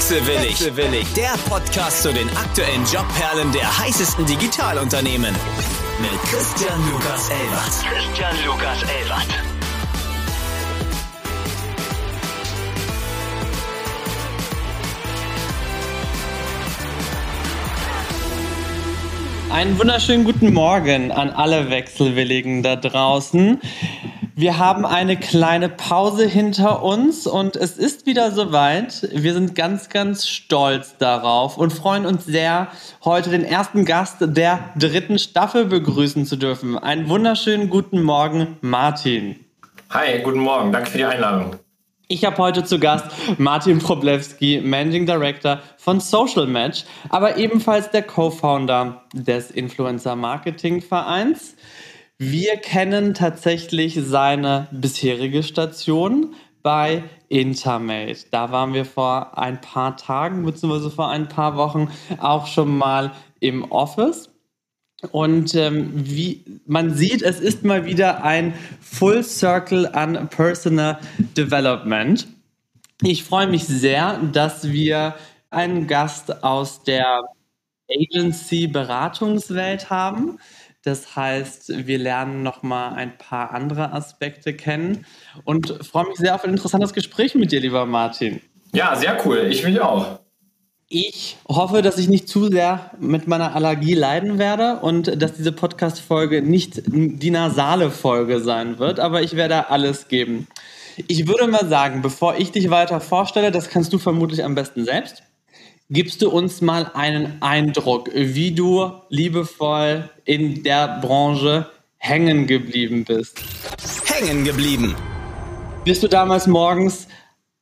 Wechselwillig. Wechselwillig, der Podcast zu den aktuellen Jobperlen der heißesten Digitalunternehmen. Mit Christian Lukas Elbert. Christian Lukas Elbert. Einen wunderschönen guten Morgen an alle Wechselwilligen da draußen. Wir haben eine kleine Pause hinter uns und es ist wieder soweit. Wir sind ganz, ganz stolz darauf und freuen uns sehr, heute den ersten Gast der dritten Staffel begrüßen zu dürfen. Einen wunderschönen guten Morgen, Martin. Hi, guten Morgen. Danke für die Einladung. Ich habe heute zu Gast Martin Problewski, Managing Director von Social Match, aber ebenfalls der Co-Founder des Influencer Marketing Vereins. Wir kennen tatsächlich seine bisherige Station bei Intermate. Da waren wir vor ein paar Tagen bzw. vor ein paar Wochen auch schon mal im Office. Und ähm, wie man sieht, es ist mal wieder ein Full Circle an Personal Development. Ich freue mich sehr, dass wir einen Gast aus der Agency-Beratungswelt haben. Das heißt, wir lernen noch mal ein paar andere Aspekte kennen und freue mich sehr auf ein interessantes Gespräch mit dir, lieber Martin. Ja, sehr cool. Ich mich auch. Ich hoffe, dass ich nicht zu sehr mit meiner Allergie leiden werde und dass diese Podcast-Folge nicht die nasale Folge sein wird, aber ich werde alles geben. Ich würde mal sagen, bevor ich dich weiter vorstelle, das kannst du vermutlich am besten selbst, gibst du uns mal einen Eindruck, wie du liebevoll in der Branche hängen geblieben bist. Hängen geblieben. Bist du damals morgens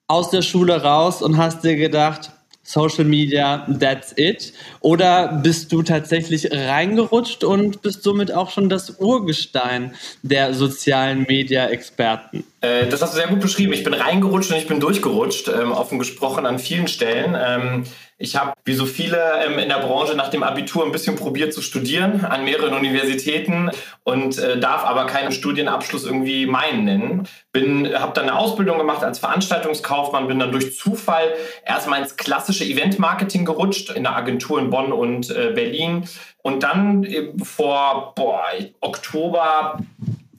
aus der Schule raus und hast dir gedacht, Social Media, that's it? Oder bist du tatsächlich reingerutscht und bist somit auch schon das Urgestein der sozialen Media-Experten? Äh, das hast du sehr gut beschrieben. Ich bin reingerutscht und ich bin durchgerutscht, ähm, offen gesprochen an vielen Stellen. Ähm, ich habe, wie so viele ähm, in der Branche, nach dem Abitur ein bisschen probiert zu studieren an mehreren Universitäten und äh, darf aber keinen Studienabschluss irgendwie meinen nennen. Bin, habe dann eine Ausbildung gemacht als Veranstaltungskaufmann, bin dann durch Zufall erstmal ins klassische Eventmarketing gerutscht in der Agentur in Bonn und äh, Berlin und dann äh, vor boah, Oktober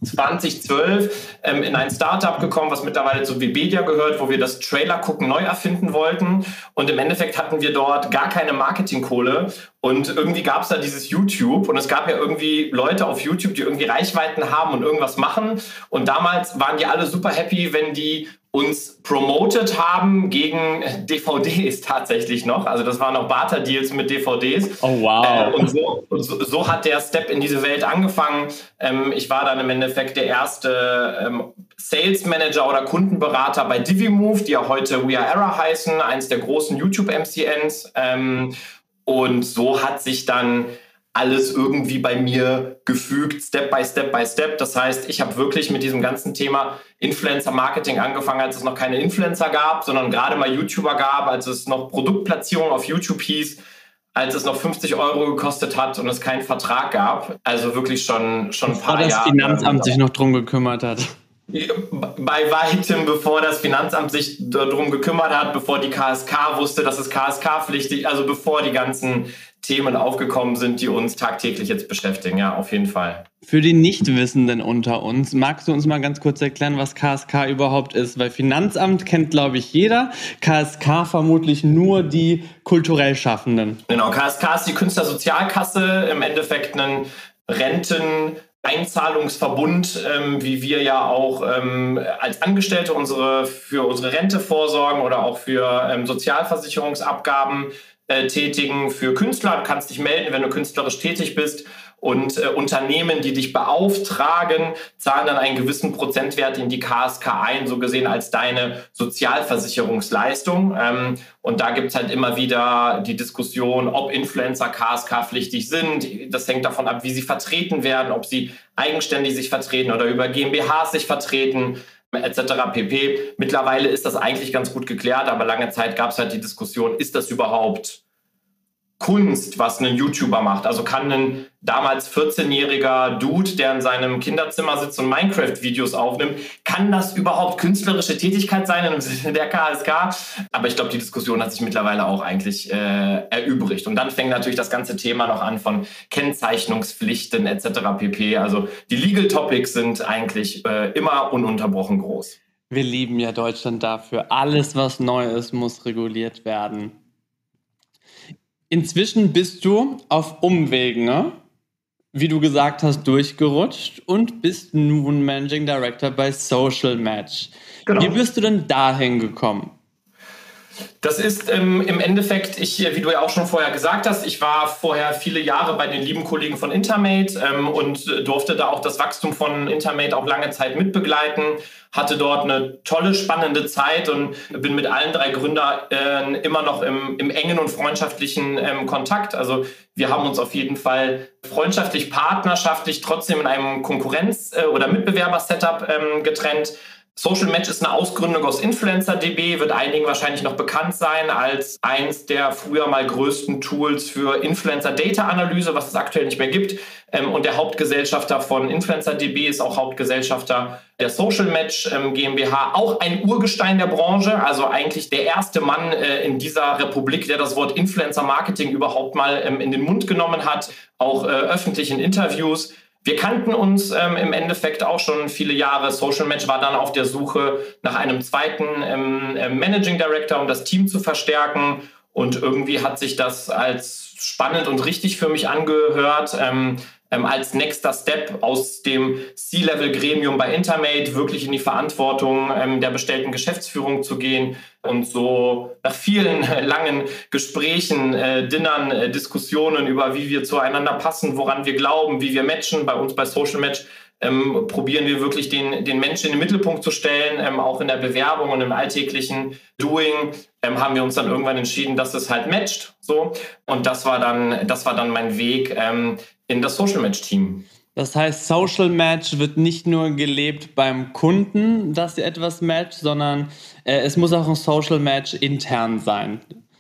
2012 ähm, in ein Startup gekommen, was mittlerweile zu Webedia gehört, wo wir das Trailer gucken neu erfinden wollten. Und im Endeffekt hatten wir dort gar keine Marketingkohle. Und irgendwie gab es da dieses YouTube. Und es gab ja irgendwie Leute auf YouTube, die irgendwie Reichweiten haben und irgendwas machen. Und damals waren die alle super happy, wenn die uns promoted haben gegen DVDs tatsächlich noch. Also das waren noch Barter-Deals mit DVDs. Oh wow. Äh, und so, so, so, hat der Step in diese Welt angefangen. Ähm, ich war dann im Endeffekt der erste ähm, Sales Manager oder Kundenberater bei DiviMove, die ja heute We Are Error heißen, eins der großen YouTube-MCNs. Ähm, und so hat sich dann alles irgendwie bei mir gefügt, Step by Step by Step. Das heißt, ich habe wirklich mit diesem ganzen Thema Influencer Marketing angefangen, als es noch keine Influencer gab, sondern gerade mal YouTuber gab, als es noch Produktplatzierung auf YouTube hieß, als es noch 50 Euro gekostet hat und es keinen Vertrag gab. Also wirklich schon, schon ein paar Jahre. das Finanzamt sich noch drum gekümmert hat. Bei weitem, bevor das Finanzamt sich darum gekümmert hat, bevor die KSK wusste, dass es KSK-pflichtig, also bevor die ganzen Themen aufgekommen sind, die uns tagtäglich jetzt beschäftigen. Ja, auf jeden Fall. Für die Nichtwissenden unter uns, magst du uns mal ganz kurz erklären, was KSK überhaupt ist? Weil Finanzamt kennt, glaube ich, jeder. KSK vermutlich nur die kulturell Schaffenden. Genau, KSK ist die Künstlersozialkasse, im Endeffekt ein Renten- Einzahlungsverbund, ähm, wie wir ja auch ähm, als Angestellte unsere, für unsere Rente vorsorgen oder auch für ähm, Sozialversicherungsabgaben äh, tätigen für Künstler. Du kannst dich melden, wenn du künstlerisch tätig bist. Und äh, Unternehmen, die dich beauftragen, zahlen dann einen gewissen Prozentwert in die KSK ein, so gesehen als deine Sozialversicherungsleistung. Ähm, und da gibt es halt immer wieder die Diskussion, ob Influencer KSK-pflichtig sind. Das hängt davon ab, wie sie vertreten werden, ob sie eigenständig sich vertreten oder über GmbHs sich vertreten etc. pp. Mittlerweile ist das eigentlich ganz gut geklärt, aber lange Zeit gab es halt die Diskussion, ist das überhaupt Kunst, was ein YouTuber macht. Also kann ein damals 14-jähriger Dude, der in seinem Kinderzimmer sitzt und Minecraft-Videos aufnimmt, kann das überhaupt künstlerische Tätigkeit sein im Sinne der KSK? Aber ich glaube, die Diskussion hat sich mittlerweile auch eigentlich äh, erübrigt. Und dann fängt natürlich das ganze Thema noch an von Kennzeichnungspflichten etc. pp. Also die Legal Topics sind eigentlich äh, immer ununterbrochen groß. Wir lieben ja Deutschland dafür. Alles, was neu ist, muss reguliert werden. Inzwischen bist du auf Umwegen, ne? wie du gesagt hast, durchgerutscht und bist nun Managing Director bei Social Match. Genau. Wie bist du denn dahin gekommen? Das ist ähm, im Endeffekt, ich, wie du ja auch schon vorher gesagt hast, ich war vorher viele Jahre bei den lieben Kollegen von Intermate ähm, und durfte da auch das Wachstum von Intermate auch lange Zeit mitbegleiten, hatte dort eine tolle, spannende Zeit und bin mit allen drei Gründern äh, immer noch im, im, engen und freundschaftlichen ähm, Kontakt. Also wir haben uns auf jeden Fall freundschaftlich, partnerschaftlich trotzdem in einem Konkurrenz- äh, oder Mitbewerber-Setup ähm, getrennt Social Match ist eine Ausgründung aus InfluencerDB, wird einigen wahrscheinlich noch bekannt sein als eins der früher mal größten Tools für Influencer-Data-Analyse, was es aktuell nicht mehr gibt. Ähm, und der Hauptgesellschafter von InfluencerDB ist auch Hauptgesellschafter der Social Match ähm, GmbH, auch ein Urgestein der Branche, also eigentlich der erste Mann äh, in dieser Republik, der das Wort Influencer-Marketing überhaupt mal ähm, in den Mund genommen hat, auch äh, öffentlich in Interviews. Wir kannten uns ähm, im Endeffekt auch schon viele Jahre. Social Match war dann auf der Suche nach einem zweiten ähm, ähm, Managing Director, um das Team zu verstärken. Und irgendwie hat sich das als spannend und richtig für mich angehört. Ähm, ähm, als nächster Step aus dem C-Level-Gremium bei Intermate wirklich in die Verantwortung ähm, der bestellten Geschäftsführung zu gehen und so nach vielen äh, langen Gesprächen, äh, Dinnern, äh, Diskussionen über, wie wir zueinander passen, woran wir glauben, wie wir matchen, bei uns bei Social Match ähm, probieren wir wirklich den, den Menschen in den Mittelpunkt zu stellen, ähm, auch in der Bewerbung und im alltäglichen Doing ähm, haben wir uns dann irgendwann entschieden, dass es halt matcht, so und das war dann das war dann mein Weg ähm, in das Social Match Team. Das heißt, Social Match wird nicht nur gelebt beim Kunden, dass sie etwas matcht, sondern äh, es muss auch ein Social Match intern sein.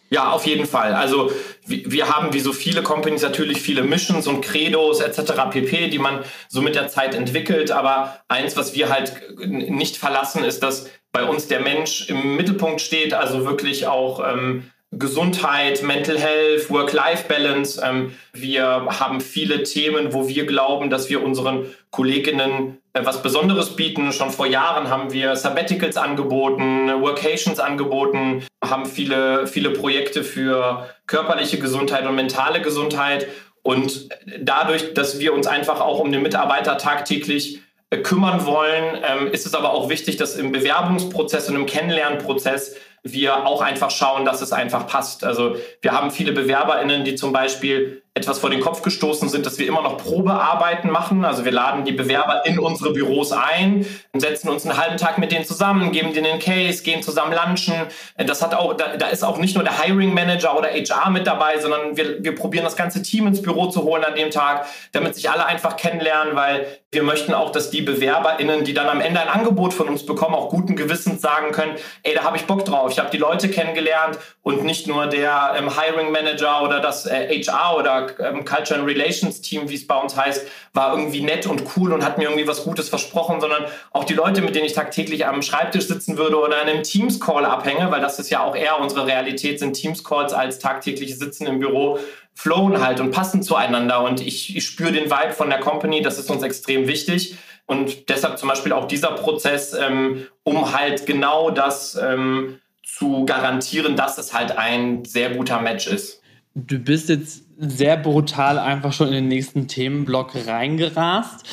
Ja, auf jeden Fall. Also wir haben wie so viele Companies natürlich viele Missions und Credos etc. pp, die man so mit der Zeit entwickelt. Aber eins, was wir halt nicht verlassen, ist, dass bei uns der Mensch im Mittelpunkt steht, also wirklich auch ähm, Gesundheit, Mental Health, Work-Life-Balance. Ähm, wir haben viele Themen, wo wir glauben, dass wir unseren Kolleginnen was Besonderes bieten. Schon vor Jahren haben wir Sabbaticals angeboten, Workations angeboten, haben viele, viele Projekte für körperliche Gesundheit und mentale Gesundheit. Und dadurch, dass wir uns einfach auch um den Mitarbeiter tagtäglich äh, kümmern wollen, ähm, ist es aber auch wichtig, dass im Bewerbungsprozess und im Kennenlernprozess wir auch einfach schauen, dass es einfach passt. Also wir haben viele BewerberInnen, die zum Beispiel etwas vor den Kopf gestoßen sind, dass wir immer noch Probearbeiten machen. Also wir laden die Bewerber in unsere Büros ein, setzen uns einen halben Tag mit denen zusammen, geben denen einen Case, gehen zusammen lunchen. Das hat auch, da, da ist auch nicht nur der Hiring Manager oder HR mit dabei, sondern wir, wir probieren das ganze Team ins Büro zu holen an dem Tag, damit sich alle einfach kennenlernen, weil wir möchten auch, dass die BewerberInnen, die dann am Ende ein Angebot von uns bekommen, auch guten Gewissens sagen können, ey, da habe ich Bock drauf. Ich habe die Leute kennengelernt und nicht nur der ähm, Hiring Manager oder das äh, HR oder ähm, Culture and Relations Team, wie es bei uns heißt, war irgendwie nett und cool und hat mir irgendwie was Gutes versprochen, sondern auch die Leute, mit denen ich tagtäglich am Schreibtisch sitzen würde oder in einem Teams-Call abhänge, weil das ist ja auch eher unsere Realität, sind Teams-Calls als tagtäglich Sitzen im Büro, flowen halt und passen zueinander. Und ich, ich spüre den Vibe von der Company, das ist uns extrem wichtig. Und deshalb zum Beispiel auch dieser Prozess, ähm, um halt genau das ähm, zu garantieren, dass es halt ein sehr guter Match ist. Du bist jetzt sehr brutal einfach schon in den nächsten Themenblock reingerast.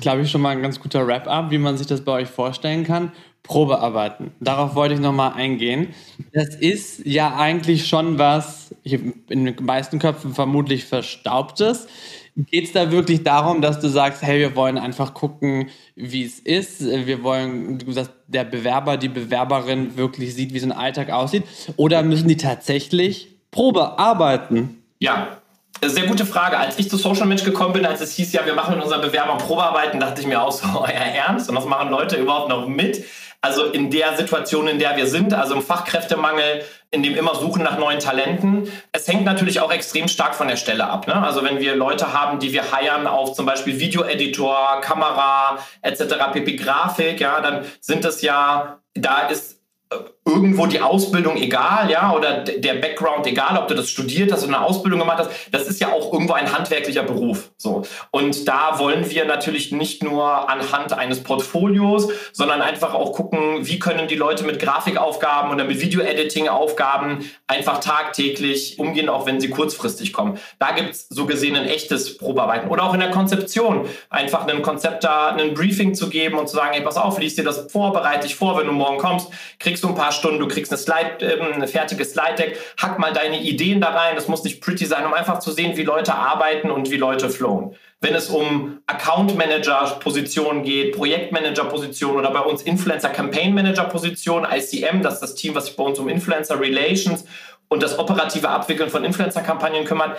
Glaube ich schon mal ein ganz guter Wrap-up, wie man sich das bei euch vorstellen kann. Probearbeiten. Darauf wollte ich nochmal eingehen. Das ist ja eigentlich schon was, in den meisten Köpfen vermutlich verstaubtes. Geht es da wirklich darum, dass du sagst, hey, wir wollen einfach gucken, wie es ist. Wir wollen, dass der Bewerber, die Bewerberin wirklich sieht, wie so ein Alltag aussieht? Oder müssen die tatsächlich Probe arbeiten? Ja, sehr gute Frage. Als ich zu Social Match gekommen bin, als es hieß, ja, wir machen mit unseren Bewerbern Probearbeiten, dachte ich mir auch so, euer Ernst? Und das machen Leute überhaupt noch mit? Also in der Situation, in der wir sind, also im Fachkräftemangel, in dem immer Suchen nach neuen Talenten. Es hängt natürlich auch extrem stark von der Stelle ab. Ne? Also wenn wir Leute haben, die wir heiern auf zum Beispiel Videoeditor, Kamera etc., PP Grafik, ja, dann sind das ja, da ist irgendwo die Ausbildung egal, ja, oder der Background egal, ob du das studiert hast oder eine Ausbildung gemacht hast, das ist ja auch irgendwo ein handwerklicher Beruf, so. Und da wollen wir natürlich nicht nur anhand eines Portfolios, sondern einfach auch gucken, wie können die Leute mit Grafikaufgaben oder mit Video-Editing-Aufgaben einfach tagtäglich umgehen, auch wenn sie kurzfristig kommen. Da gibt's so gesehen ein echtes Probearbeiten oder auch in der Konzeption, einfach ein Konzept da, ein Briefing zu geben und zu sagen, ey, pass auf, liest dir das vor, bereite dich vor, wenn du morgen kommst, kriegst du ein paar Stunden, du kriegst eine, Slide, äh, eine fertige Slide-Deck, hack mal deine Ideen da rein, das muss nicht pretty sein, um einfach zu sehen, wie Leute arbeiten und wie Leute flowen. Wenn es um Account Manager Positionen geht, Projektmanager Positionen oder bei uns Influencer Campaign Manager Positionen, ICM, das ist das Team, was sich bei uns um Influencer Relations und das operative Abwickeln von Influencer Kampagnen kümmert,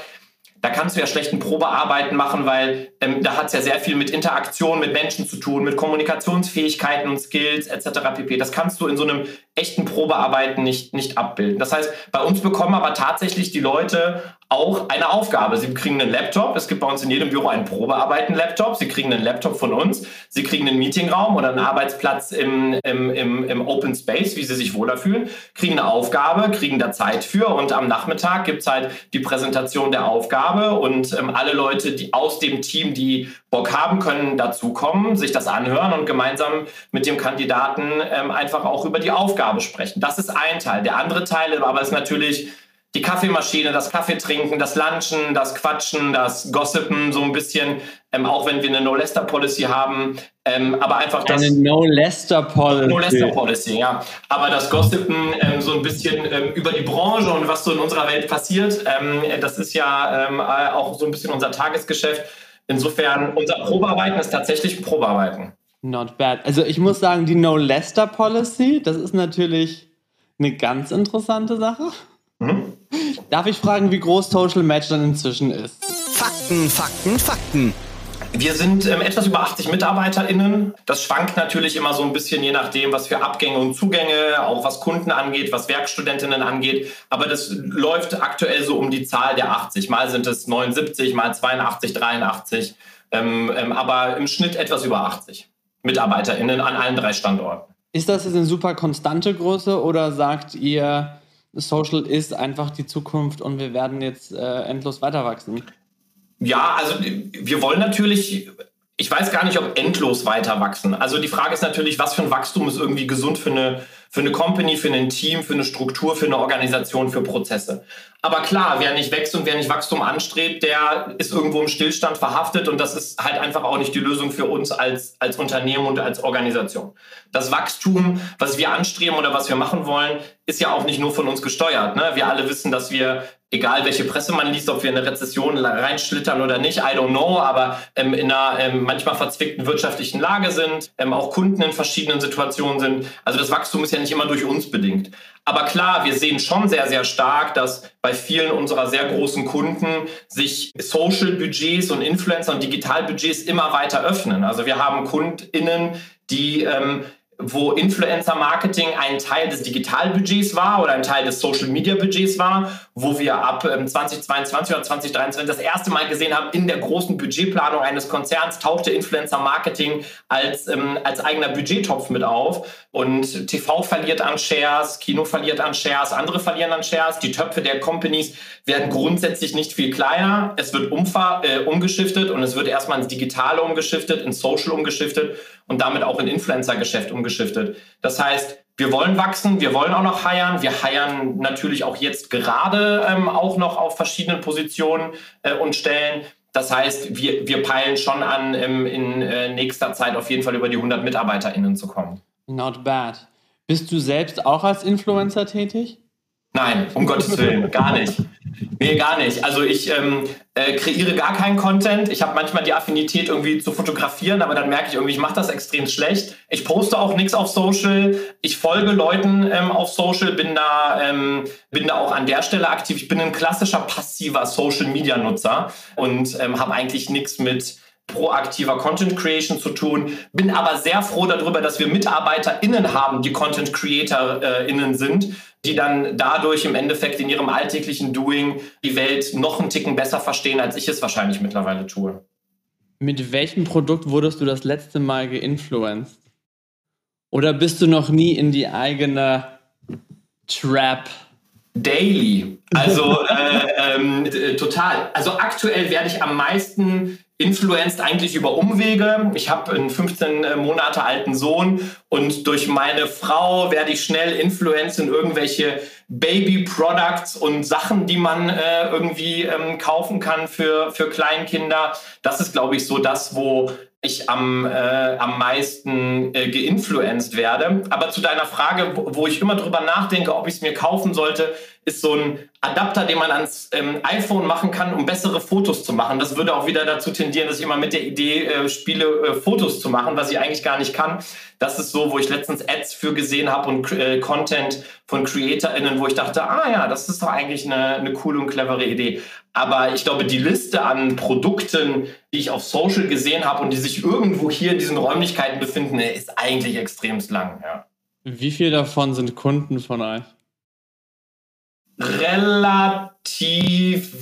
da kannst du ja schlechten Probearbeiten machen, weil ähm, da hat es ja sehr viel mit Interaktion mit Menschen zu tun, mit Kommunikationsfähigkeiten und Skills etc. pp. Das kannst du in so einem echten Probearbeiten nicht, nicht abbilden. Das heißt, bei uns bekommen aber tatsächlich die Leute auch eine Aufgabe. Sie kriegen einen Laptop. Es gibt bei uns in jedem Büro einen Probearbeiten-Laptop. Sie kriegen einen Laptop von uns. Sie kriegen einen Meetingraum oder einen Arbeitsplatz im, im, im, im Open Space, wie sie sich wohler fühlen, kriegen eine Aufgabe, kriegen da Zeit für und am Nachmittag gibt es halt die Präsentation der Aufgabe und ähm, alle Leute, die aus dem Team, die Bock haben, können dazu kommen, sich das anhören und gemeinsam mit dem Kandidaten ähm, einfach auch über die Aufgabe sprechen. Das ist ein Teil. Der andere Teil aber ist natürlich die Kaffeemaschine, das Kaffeetrinken, das Lunchen, das Quatschen, das Gossipen, so ein bisschen, ähm, auch wenn wir eine No-Lester-Policy haben, ähm, aber einfach das... Eine No-Lester-Policy. No-Lester-Policy, ja. Aber das Gossipen ähm, so ein bisschen ähm, über die Branche und was so in unserer Welt passiert, ähm, das ist ja ähm, auch so ein bisschen unser Tagesgeschäft. Insofern, unser Probearbeiten ist tatsächlich Probearbeiten. Not bad. Also ich muss sagen, die No-Lester-Policy, das ist natürlich eine ganz interessante Sache. Mhm. Darf ich fragen, wie groß Social Match dann inzwischen ist? Fakten, Fakten, Fakten. Wir sind ähm, etwas über 80 MitarbeiterInnen. Das schwankt natürlich immer so ein bisschen, je nachdem, was für Abgänge und Zugänge, auch was Kunden angeht, was Werkstudentinnen angeht. Aber das läuft aktuell so um die Zahl der 80. Mal sind es 79, mal 82, 83. Ähm, ähm, aber im Schnitt etwas über 80 MitarbeiterInnen an allen drei Standorten. Ist das jetzt eine super konstante Größe oder sagt ihr, Social ist einfach die Zukunft und wir werden jetzt äh, endlos weiter wachsen? Ja, also wir wollen natürlich, ich weiß gar nicht, ob endlos weiter wachsen. Also die Frage ist natürlich, was für ein Wachstum ist irgendwie gesund für eine, für eine Company, für ein Team, für eine Struktur, für eine Organisation, für Prozesse. Aber klar, wer nicht wächst und wer nicht Wachstum anstrebt, der ist irgendwo im Stillstand verhaftet und das ist halt einfach auch nicht die Lösung für uns als, als Unternehmen und als Organisation. Das Wachstum, was wir anstreben oder was wir machen wollen, ist ja auch nicht nur von uns gesteuert. Ne? Wir alle wissen, dass wir egal welche Presse man liest, ob wir in eine Rezession reinschlittern oder nicht, I don't know, aber ähm, in einer ähm, manchmal verzwickten wirtschaftlichen Lage sind, ähm, auch Kunden in verschiedenen Situationen sind. Also das Wachstum ist ja nicht immer durch uns bedingt. Aber klar, wir sehen schon sehr, sehr stark, dass bei vielen unserer sehr großen Kunden sich Social-Budgets und Influencer- und Digital-Budgets immer weiter öffnen. Also wir haben KundInnen, die ähm, wo Influencer-Marketing ein Teil des Digitalbudgets war oder ein Teil des Social-Media-Budgets war, wo wir ab 2022 ähm, oder 2023 das erste Mal gesehen haben, in der großen Budgetplanung eines Konzerns tauchte Influencer-Marketing als, ähm, als eigener Budgettopf mit auf. Und TV verliert an Shares, Kino verliert an Shares, andere verlieren an Shares. Die Töpfe der Companies werden grundsätzlich nicht viel kleiner. Es wird umfahr äh, umgeschiftet und es wird erstmal ins Digitale umgeschiftet, ins Social umgeschiftet und damit auch in Influencer-Geschäft umgeschiftet. Das heißt, wir wollen wachsen, wir wollen auch noch heiern. Wir heiern natürlich auch jetzt gerade ähm, auch noch auf verschiedenen Positionen äh, und Stellen. Das heißt, wir, wir peilen schon an, ähm, in äh, nächster Zeit auf jeden Fall über die 100 MitarbeiterInnen zu kommen. Not bad. Bist du selbst auch als Influencer tätig? Nein, um Gottes Willen, gar nicht. Nee, gar nicht. Also ich ähm, äh, kreiere gar keinen Content. Ich habe manchmal die Affinität irgendwie zu fotografieren, aber dann merke ich irgendwie, ich mache das extrem schlecht. Ich poste auch nichts auf Social. Ich folge Leuten ähm, auf Social, bin da, ähm, bin da auch an der Stelle aktiv. Ich bin ein klassischer passiver Social-Media-Nutzer und ähm, habe eigentlich nichts mit proaktiver Content Creation zu tun. Bin aber sehr froh darüber, dass wir MitarbeiterInnen haben, die Content CreatorInnen sind, die dann dadurch im Endeffekt in ihrem alltäglichen Doing die Welt noch einen Ticken besser verstehen, als ich es wahrscheinlich mittlerweile tue. Mit welchem Produkt wurdest du das letzte Mal geinfluenced? Oder bist du noch nie in die eigene Trap Daily. Also äh, ähm, total. Also aktuell werde ich am meisten influenced eigentlich über Umwege. Ich habe einen 15 äh, Monate alten Sohn und durch meine Frau werde ich schnell influenced in irgendwelche Baby-Products und Sachen, die man äh, irgendwie ähm, kaufen kann für, für Kleinkinder. Das ist, glaube ich, so das, wo ich am, äh, am meisten äh, geinfluenced werde. Aber zu deiner Frage, wo, wo ich immer drüber nachdenke, ob ich es mir kaufen sollte, ist so ein Adapter, den man ans ähm, iPhone machen kann, um bessere Fotos zu machen. Das würde auch wieder dazu tendieren, dass ich immer mit der Idee äh, spiele, äh, Fotos zu machen, was ich eigentlich gar nicht kann. Das ist so, wo ich letztens Ads für gesehen habe und äh, Content von CreatorInnen, wo ich dachte, ah ja, das ist doch eigentlich eine, eine coole und clevere Idee. Aber ich glaube, die Liste an Produkten, die ich auf Social gesehen habe und die sich irgendwo hier in diesen Räumlichkeiten befinden, ist eigentlich extremst lang. Ja. Wie viele davon sind Kunden von euch? Relativ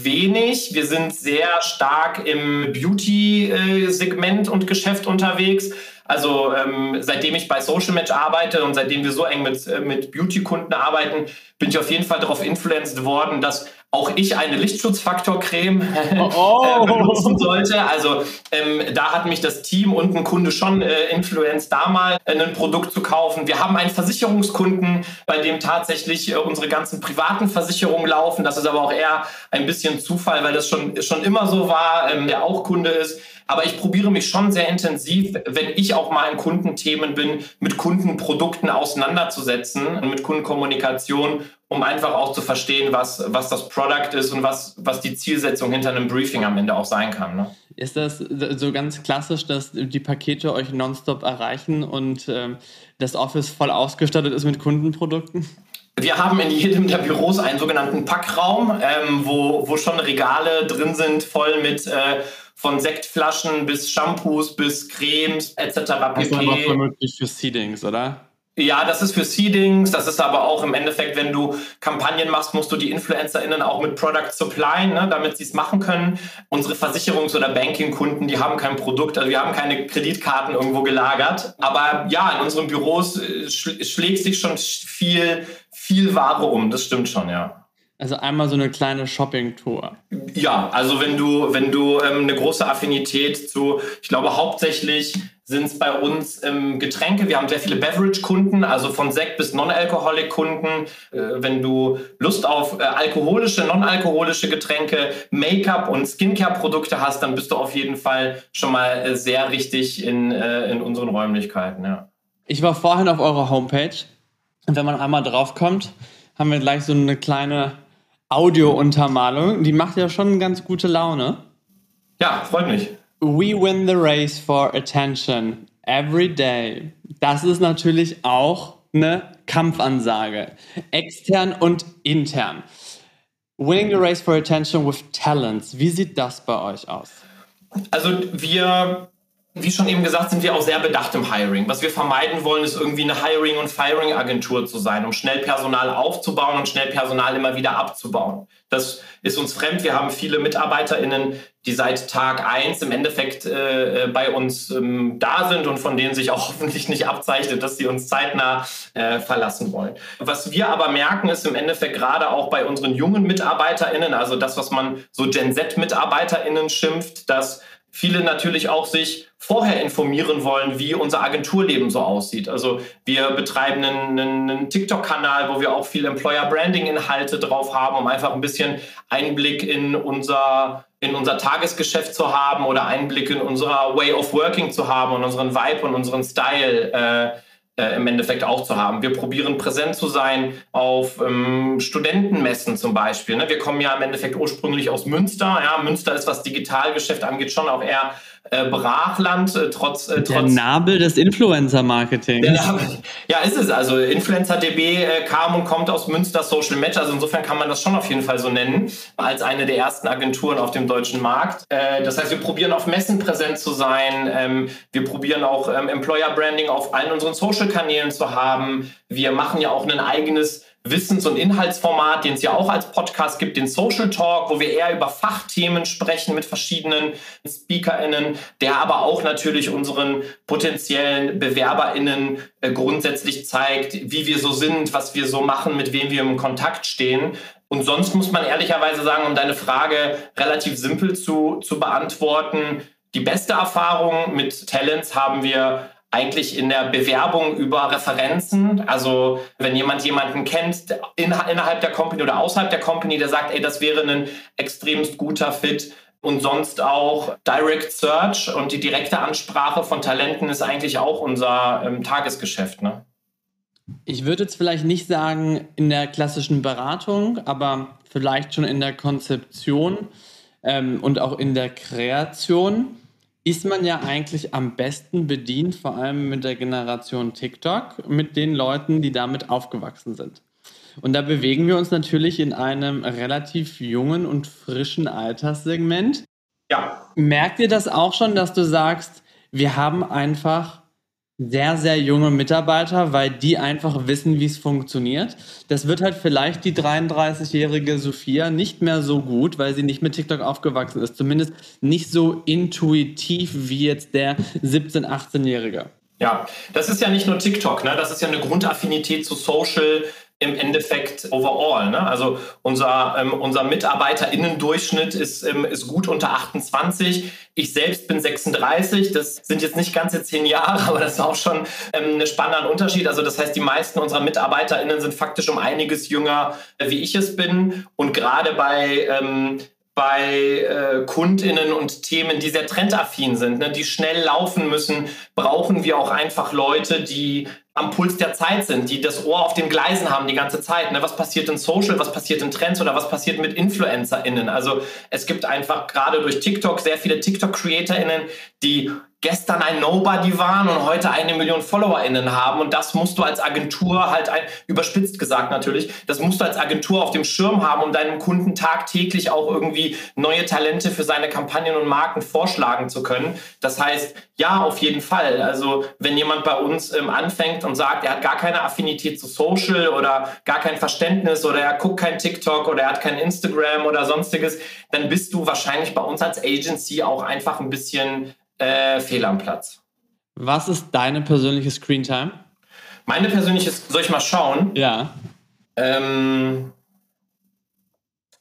wenig. Wir sind sehr stark im Beauty-Segment und Geschäft unterwegs. Also ähm, seitdem ich bei Social Match arbeite und seitdem wir so eng mit, äh, mit Beauty-Kunden arbeiten, bin ich auf jeden Fall darauf influenced worden, dass auch ich eine Lichtschutzfaktor-Creme oh, oh. äh, benutzen sollte. Also ähm, da hat mich das Team und ein Kunde schon äh, influenced, da mal äh, ein Produkt zu kaufen. Wir haben einen Versicherungskunden, bei dem tatsächlich äh, unsere ganzen privaten Versicherungen laufen. Das ist aber auch eher ein bisschen Zufall, weil das schon, schon immer so war, ähm, der auch Kunde ist. Aber ich probiere mich schon sehr intensiv, wenn ich auch mal in Kundenthemen bin, mit Kundenprodukten auseinanderzusetzen und mit Kundenkommunikation, um einfach auch zu verstehen, was, was das Product ist und was, was die Zielsetzung hinter einem Briefing am Ende auch sein kann. Ne? Ist das so ganz klassisch, dass die Pakete euch nonstop erreichen und ähm, das Office voll ausgestattet ist mit Kundenprodukten? Wir haben in jedem der Büros einen sogenannten Packraum, ähm, wo, wo schon Regale drin sind, voll mit äh, von Sektflaschen bis Shampoos bis Cremes etc. Das ist aber vermutlich für Seedings, oder? Ja, das ist für Seedings, das ist aber auch im Endeffekt, wenn du Kampagnen machst, musst du die InfluencerInnen auch mit Product Supply, ne, damit sie es machen können. Unsere Versicherungs- oder Banking-Kunden, die haben kein Produkt, also wir haben keine Kreditkarten irgendwo gelagert. Aber ja, in unseren Büros äh, schlägt sich schon viel, viel Ware um, das stimmt schon, ja. Also einmal so eine kleine Shopping-Tour. Ja, also wenn du, wenn du ähm, eine große Affinität zu, ich glaube hauptsächlich sind es bei uns ähm, Getränke. Wir haben sehr viele Beverage-Kunden, also von Sekt bis Non-Alcoholic-Kunden. Äh, wenn du Lust auf äh, alkoholische, non-alkoholische Getränke, Make-up und Skincare-Produkte hast, dann bist du auf jeden Fall schon mal äh, sehr richtig in, äh, in unseren Räumlichkeiten. Ja. Ich war vorhin auf eurer Homepage und wenn man einmal draufkommt, haben wir gleich so eine kleine Audio-Untermalung. Die macht ja schon ganz gute Laune. Ja, freut mich. We win the race for attention every day. Das ist natürlich auch eine Kampfansage. Extern und intern. Winning the race for attention with talents. Wie sieht das bei euch aus? Also wir wie schon eben gesagt, sind wir auch sehr bedacht im Hiring. Was wir vermeiden wollen, ist irgendwie eine Hiring- und Firing-Agentur zu sein, um schnell Personal aufzubauen und schnell Personal immer wieder abzubauen. Das ist uns fremd. Wir haben viele MitarbeiterInnen, die seit Tag eins im Endeffekt äh, bei uns ähm, da sind und von denen sich auch hoffentlich nicht abzeichnet, dass sie uns zeitnah äh, verlassen wollen. Was wir aber merken, ist im Endeffekt gerade auch bei unseren jungen MitarbeiterInnen, also das, was man so Gen Z-MitarbeiterInnen schimpft, dass viele natürlich auch sich vorher informieren wollen, wie unser Agenturleben so aussieht. Also wir betreiben einen, einen TikTok-Kanal, wo wir auch viel Employer-Branding-Inhalte drauf haben, um einfach ein bisschen Einblick in unser, in unser Tagesgeschäft zu haben oder Einblick in unser Way of Working zu haben und unseren Vibe und unseren Style äh, äh, im Endeffekt auch zu haben. Wir probieren präsent zu sein auf ähm, Studentenmessen zum Beispiel. Ne? Wir kommen ja im Endeffekt ursprünglich aus Münster. Ja? Münster ist, was Digitalgeschäft angeht, schon auch eher äh, Brachland, äh, trotz, äh, trotz. Der Nabel des Influencer-Marketings. Ja, ist es. Also InfluencerDB äh, kam und kommt aus Münster Social Match. Also insofern kann man das schon auf jeden Fall so nennen, als eine der ersten Agenturen auf dem deutschen Markt. Äh, das heißt, wir probieren auf Messen präsent zu sein. Ähm, wir probieren auch ähm, Employer Branding auf allen unseren Social-Kanälen zu haben. Wir machen ja auch ein eigenes Wissens- und Inhaltsformat, den es ja auch als Podcast gibt, den Social Talk, wo wir eher über Fachthemen sprechen mit verschiedenen SpeakerInnen, der aber auch natürlich unseren potenziellen BewerberInnen äh, grundsätzlich zeigt, wie wir so sind, was wir so machen, mit wem wir im Kontakt stehen. Und sonst muss man ehrlicherweise sagen, um deine Frage relativ simpel zu, zu beantworten, die beste Erfahrung mit Talents haben wir eigentlich in der Bewerbung über Referenzen. Also wenn jemand jemanden kennt in, innerhalb der Company oder außerhalb der Company, der sagt, ey, das wäre ein extremst guter Fit. Und sonst auch Direct Search und die direkte Ansprache von Talenten ist eigentlich auch unser ähm, Tagesgeschäft. Ne? Ich würde jetzt vielleicht nicht sagen in der klassischen Beratung, aber vielleicht schon in der Konzeption ähm, und auch in der Kreation ist man ja eigentlich am besten bedient, vor allem mit der Generation TikTok, mit den Leuten, die damit aufgewachsen sind. Und da bewegen wir uns natürlich in einem relativ jungen und frischen Alterssegment. Ja. Merkt ihr das auch schon, dass du sagst, wir haben einfach sehr, sehr junge Mitarbeiter, weil die einfach wissen, wie es funktioniert. Das wird halt vielleicht die 33-jährige Sophia nicht mehr so gut, weil sie nicht mit TikTok aufgewachsen ist. Zumindest nicht so intuitiv wie jetzt der 17-, 18-Jährige. Ja, das ist ja nicht nur TikTok, ne? das ist ja eine Grundaffinität zu Social im Endeffekt overall. Ne? Also unser, ähm, unser MitarbeiterInnen-Durchschnitt ist, ähm, ist gut unter 28. Ich selbst bin 36. Das sind jetzt nicht ganze zehn Jahre, aber das ist auch schon ähm, ein spannender Unterschied. Also das heißt, die meisten unserer MitarbeiterInnen sind faktisch um einiges jünger, äh, wie ich es bin. Und gerade bei ähm, bei äh, KundInnen und Themen, die sehr trendaffin sind, ne, die schnell laufen müssen, brauchen wir auch einfach Leute, die am Puls der Zeit sind, die das Ohr auf den Gleisen haben die ganze Zeit. Ne? Was passiert in Social, was passiert in Trends oder was passiert mit InfluencerInnen? Also es gibt einfach gerade durch TikTok sehr viele TikTok-CreatorInnen, die gestern ein Nobody waren und heute eine Million FollowerInnen haben. Und das musst du als Agentur halt, ein, überspitzt gesagt natürlich, das musst du als Agentur auf dem Schirm haben, um deinem Kunden tagtäglich auch irgendwie neue Talente für seine Kampagnen und Marken vorschlagen zu können. Das heißt, ja, auf jeden Fall. Also wenn jemand bei uns ähm, anfängt und sagt, er hat gar keine Affinität zu Social oder gar kein Verständnis oder er guckt kein TikTok oder er hat kein Instagram oder sonstiges, dann bist du wahrscheinlich bei uns als Agency auch einfach ein bisschen äh, fehl am Platz. Was ist deine persönliche Screentime? Meine persönliche, soll ich mal schauen? Ja. Ähm,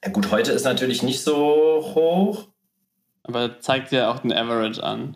ja gut, heute ist natürlich nicht so hoch. Aber zeigt dir auch den Average an.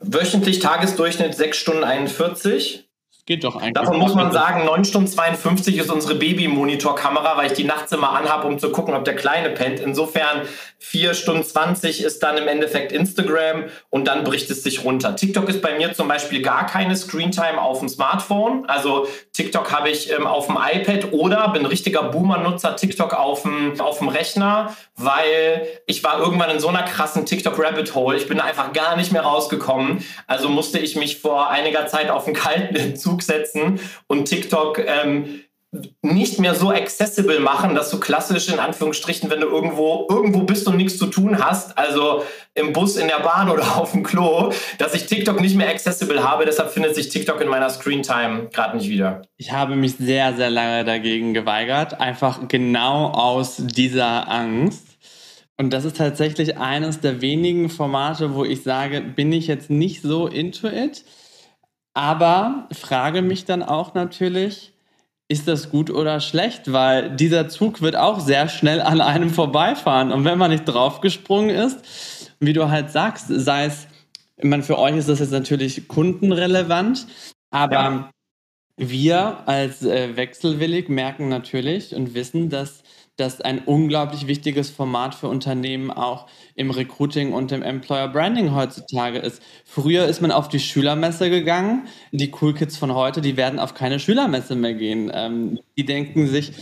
Wöchentlich Tagesdurchschnitt 6 Stunden 41. Geht doch eigentlich. Davon muss man sagen, 9 Stunden 52 ist unsere Baby-Monitor-Kamera, weil ich die nachts immer anhabe, um zu gucken, ob der Kleine pennt. Insofern 4 Stunden 20 ist dann im Endeffekt Instagram und dann bricht es sich runter. TikTok ist bei mir zum Beispiel gar keine Screentime auf dem Smartphone. Also TikTok habe ich ähm, auf dem iPad oder bin richtiger Boomer-Nutzer TikTok auf dem, auf dem Rechner, weil ich war irgendwann in so einer krassen TikTok-Rabbit-Hole. Ich bin einfach gar nicht mehr rausgekommen. Also musste ich mich vor einiger Zeit auf einen kalten Zug Zug setzen und TikTok ähm, nicht mehr so accessible machen, dass du klassisch in Anführungsstrichen, wenn du irgendwo irgendwo bist und nichts zu tun hast, also im Bus, in der Bahn oder auf dem Klo, dass ich TikTok nicht mehr accessible habe. Deshalb findet sich TikTok in meiner Screentime gerade nicht wieder. Ich habe mich sehr, sehr lange dagegen geweigert, einfach genau aus dieser Angst. Und das ist tatsächlich eines der wenigen Formate, wo ich sage, bin ich jetzt nicht so into it. Aber frage mich dann auch natürlich, ist das gut oder schlecht? Weil dieser Zug wird auch sehr schnell an einem vorbeifahren. Und wenn man nicht draufgesprungen ist, wie du halt sagst, sei es, ich meine, für euch ist das jetzt natürlich kundenrelevant, aber ja. wir als äh, Wechselwillig merken natürlich und wissen, dass das ein unglaublich wichtiges Format für Unternehmen auch im Recruiting und im Employer Branding heutzutage ist. Früher ist man auf die Schülermesse gegangen. Die Cool Kids von heute, die werden auf keine Schülermesse mehr gehen. Ähm, die denken sich,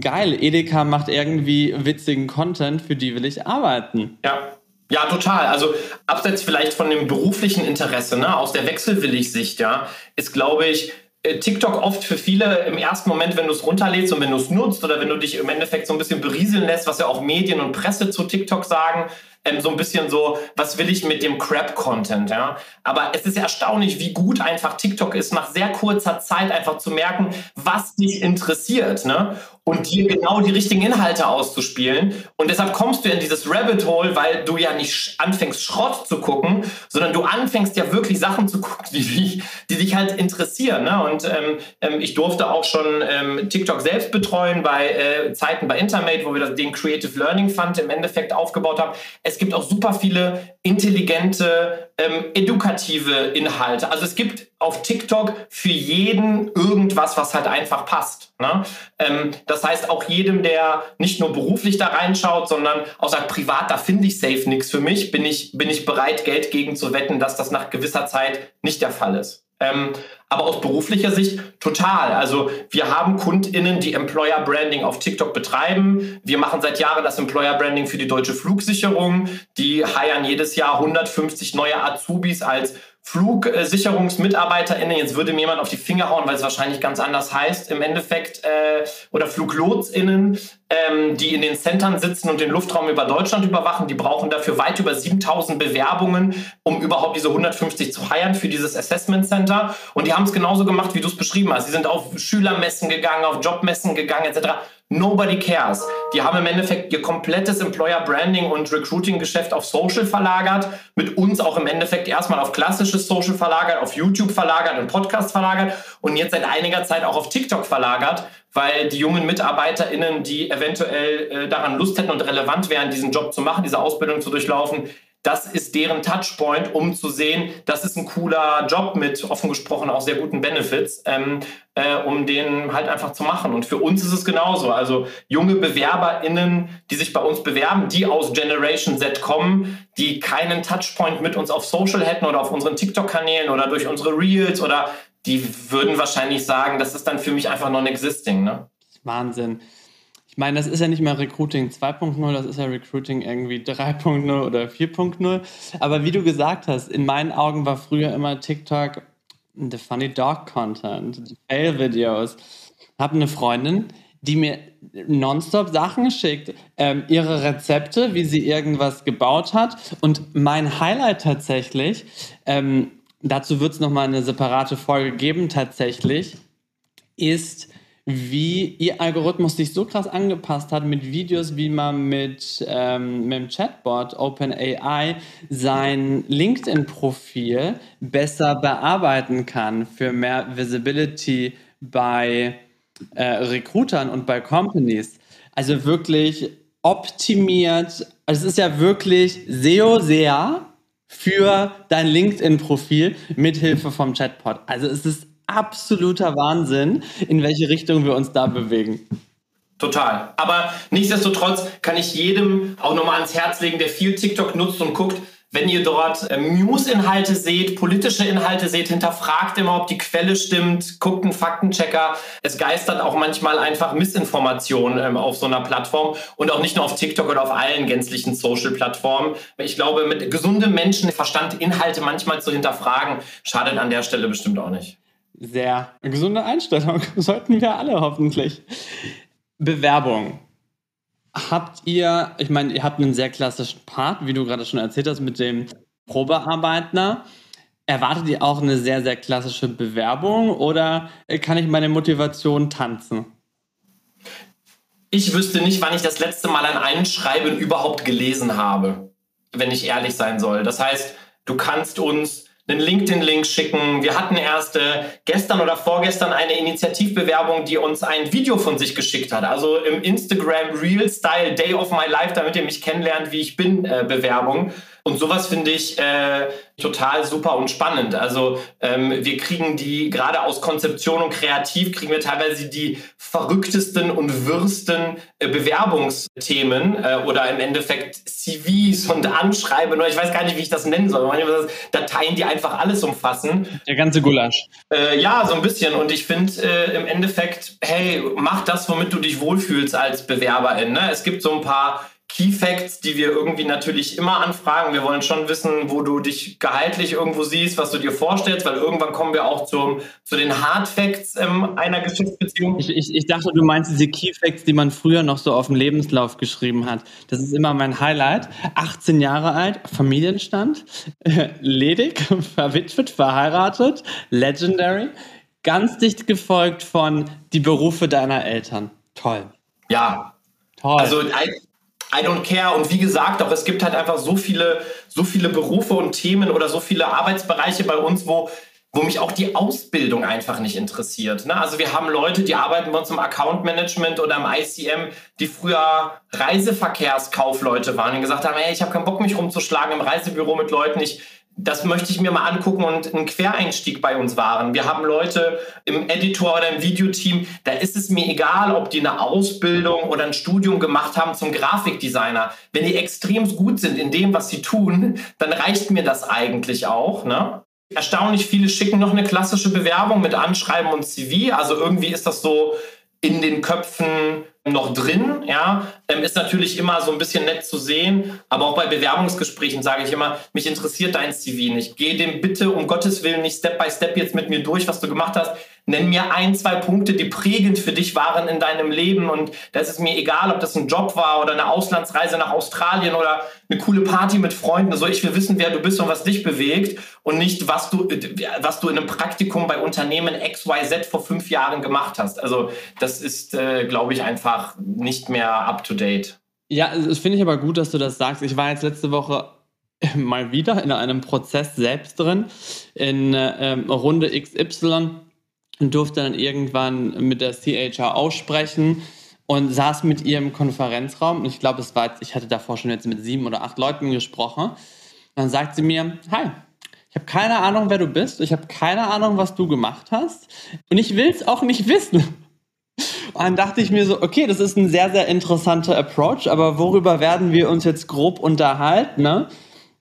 geil, Edeka macht irgendwie witzigen Content, für die will ich arbeiten. Ja. Ja, total. Also abseits vielleicht von dem beruflichen Interesse, ne, aus der Wechselwillig-Sicht, ja, ist, glaube ich, TikTok oft für viele im ersten Moment, wenn du es runterlädst und wenn du es nutzt oder wenn du dich im Endeffekt so ein bisschen berieseln lässt, was ja auch Medien und Presse zu TikTok sagen, ähm, so ein bisschen so, was will ich mit dem Crap-Content, ja. Aber es ist erstaunlich, wie gut einfach TikTok ist, nach sehr kurzer Zeit einfach zu merken, was dich interessiert, ne? Und dir genau die richtigen Inhalte auszuspielen. Und deshalb kommst du in dieses Rabbit Hole, weil du ja nicht anfängst, Schrott zu gucken, sondern du anfängst ja wirklich Sachen zu gucken, die, dich, die dich halt interessieren. Ne? Und ähm, ähm ich durfte auch schon ähm, TikTok selbst betreuen bei äh, Zeiten bei Intermate, wo wir das, den Creative Learning Fund im Endeffekt aufgebaut haben. Es gibt auch super viele intelligente, ähm, edukative Inhalte. Also es gibt auf TikTok für jeden irgendwas, was halt einfach passt. Ne? Ähm, das heißt, auch jedem, der nicht nur beruflich da reinschaut, sondern auch sagt, privat, da finde ich safe nichts für mich, bin ich, bin ich bereit, Geld gegen zu wetten, dass das nach gewisser Zeit nicht der Fall ist. Ähm, aber aus beruflicher Sicht total. Also wir haben KundInnen, die Employer Branding auf TikTok betreiben. Wir machen seit Jahren das Employer Branding für die deutsche Flugsicherung. Die heiern jedes Jahr 150 neue Azubis als FlugsicherungsmitarbeiterInnen, jetzt würde mir jemand auf die Finger hauen, weil es wahrscheinlich ganz anders heißt im Endeffekt, äh, oder FluglotsInnen, ähm, die in den Centern sitzen und den Luftraum über Deutschland überwachen, die brauchen dafür weit über 7000 Bewerbungen, um überhaupt diese 150 zu heiern für dieses Assessment Center. Und die haben es genauso gemacht, wie du es beschrieben hast. Sie sind auf Schülermessen gegangen, auf Jobmessen gegangen, etc. Nobody cares. Die haben im Endeffekt ihr komplettes Employer Branding und Recruiting Geschäft auf Social verlagert, mit uns auch im Endeffekt erstmal auf klassisches Social verlagert, auf YouTube verlagert und Podcast verlagert und jetzt seit einiger Zeit auch auf TikTok verlagert, weil die jungen MitarbeiterInnen, die eventuell äh, daran Lust hätten und relevant wären, diesen Job zu machen, diese Ausbildung zu durchlaufen, das ist deren Touchpoint, um zu sehen, das ist ein cooler Job mit offen gesprochen auch sehr guten Benefits, ähm, äh, um den halt einfach zu machen. Und für uns ist es genauso. Also junge BewerberInnen, die sich bei uns bewerben, die aus Generation Z kommen, die keinen Touchpoint mit uns auf Social hätten oder auf unseren TikTok-Kanälen oder durch unsere Reels oder die würden wahrscheinlich sagen, das ist dann für mich einfach non-existing. Ne? Wahnsinn. Ich meine, das ist ja nicht mehr Recruiting 2.0, das ist ja Recruiting irgendwie 3.0 oder 4.0. Aber wie du gesagt hast, in meinen Augen war früher immer TikTok the funny dog content, die Fail-Videos. Habe eine Freundin, die mir nonstop Sachen schickt, ähm, ihre Rezepte, wie sie irgendwas gebaut hat. Und mein Highlight tatsächlich, ähm, dazu wird es nochmal eine separate Folge geben tatsächlich, ist wie ihr Algorithmus sich so krass angepasst hat mit Videos, wie man mit, ähm, mit dem Chatbot OpenAI sein LinkedIn-Profil besser bearbeiten kann für mehr Visibility bei äh, Recruitern und bei Companies. Also wirklich optimiert. Also es ist ja wirklich SEO sehr für dein LinkedIn-Profil mit Hilfe vom Chatbot. Also es ist absoluter Wahnsinn, in welche Richtung wir uns da bewegen. Total. Aber nichtsdestotrotz kann ich jedem auch nochmal ans Herz legen, der viel TikTok nutzt und guckt, wenn ihr dort äh, News-Inhalte seht, politische Inhalte seht, hinterfragt immer, ob die Quelle stimmt, guckt einen Faktenchecker. Es geistert auch manchmal einfach Missinformation ähm, auf so einer Plattform und auch nicht nur auf TikTok oder auf allen gänzlichen Social-Plattformen. Ich glaube, mit gesundem Menschenverstand Inhalte manchmal zu hinterfragen, schadet an der Stelle bestimmt auch nicht sehr gesunde Einstellung. Sollten wir alle hoffentlich. Bewerbung. Habt ihr, ich meine, ihr habt einen sehr klassischen Part, wie du gerade schon erzählt hast, mit dem Probearbeitner. Erwartet ihr auch eine sehr, sehr klassische Bewerbung oder kann ich meine Motivation tanzen? Ich wüsste nicht, wann ich das letzte Mal ein Einschreiben überhaupt gelesen habe, wenn ich ehrlich sein soll. Das heißt, du kannst uns einen LinkedIn-Link schicken. Wir hatten erst äh, gestern oder vorgestern eine Initiativbewerbung, die uns ein Video von sich geschickt hat. Also im Instagram Real Style Day of My Life, damit ihr mich kennenlernt, wie ich bin, äh, Bewerbung. Und sowas finde ich äh, total super und spannend. Also ähm, wir kriegen die, gerade aus Konzeption und Kreativ, kriegen wir teilweise die verrücktesten und wirsten äh, Bewerbungsthemen äh, oder im Endeffekt CVs und Anschreiben oder ich weiß gar nicht, wie ich das nennen soll. Manchmal Dateien, die einfach alles umfassen. Der ganze Gulasch. Äh, ja, so ein bisschen. Und ich finde äh, im Endeffekt, hey, mach das, womit du dich wohlfühlst als Bewerberin. Ne? Es gibt so ein paar Key Facts, die wir irgendwie natürlich immer anfragen. Wir wollen schon wissen, wo du dich gehaltlich irgendwo siehst, was du dir vorstellst, weil irgendwann kommen wir auch zum, zu den Hard Facts ähm, einer Geschäftsbeziehung. Ich, ich, ich dachte, du meinst diese Key Facts, die man früher noch so auf dem Lebenslauf geschrieben hat. Das ist immer mein Highlight. 18 Jahre alt, Familienstand, ledig, verwitwet, verheiratet, legendary. Ganz dicht gefolgt von die Berufe deiner Eltern. Toll. Ja. Toll. Also I don't care. Und wie gesagt, auch es gibt halt einfach so viele, so viele Berufe und Themen oder so viele Arbeitsbereiche bei uns, wo, wo mich auch die Ausbildung einfach nicht interessiert. Ne? Also wir haben Leute, die arbeiten bei uns im Account Management oder im ICM, die früher Reiseverkehrskaufleute waren und gesagt haben, hey, ich habe keinen Bock, mich rumzuschlagen im Reisebüro mit Leuten. Ich das möchte ich mir mal angucken und ein Quereinstieg bei uns waren. Wir haben Leute im Editor oder im Videoteam, da ist es mir egal, ob die eine Ausbildung oder ein Studium gemacht haben zum Grafikdesigner. Wenn die extrem gut sind in dem, was sie tun, dann reicht mir das eigentlich auch. Ne? Erstaunlich viele schicken noch eine klassische Bewerbung mit Anschreiben und CV. Also irgendwie ist das so in den Köpfen noch drin. Ja, ähm, ist natürlich immer so ein bisschen nett zu sehen, aber auch bei Bewerbungsgesprächen sage ich immer, mich interessiert dein CV nicht. Geh dem bitte um Gottes Willen nicht Step by Step jetzt mit mir durch, was du gemacht hast. Nenn mir ein, zwei Punkte, die prägend für dich waren in deinem Leben. Und da ist mir egal, ob das ein Job war oder eine Auslandsreise nach Australien oder eine coole Party mit Freunden. Also ich will wissen, wer du bist und was dich bewegt und nicht, was du, was du in einem Praktikum bei Unternehmen XYZ vor fünf Jahren gemacht hast. Also das ist, äh, glaube ich, einfach nicht mehr up to date. Ja, das finde ich aber gut, dass du das sagst. Ich war jetzt letzte Woche mal wieder in einem Prozess selbst drin, in äh, Runde XY und durfte dann irgendwann mit der CHRO sprechen und saß mit ihr im Konferenzraum. Und ich glaube, es war, ich hatte davor schon jetzt mit sieben oder acht Leuten gesprochen. Dann sagt sie mir, hi, ich habe keine Ahnung, wer du bist. Ich habe keine Ahnung, was du gemacht hast. Und ich will es auch nicht wissen. Und dann dachte ich mir so, okay, das ist ein sehr, sehr interessanter Approach, aber worüber werden wir uns jetzt grob unterhalten? Ne?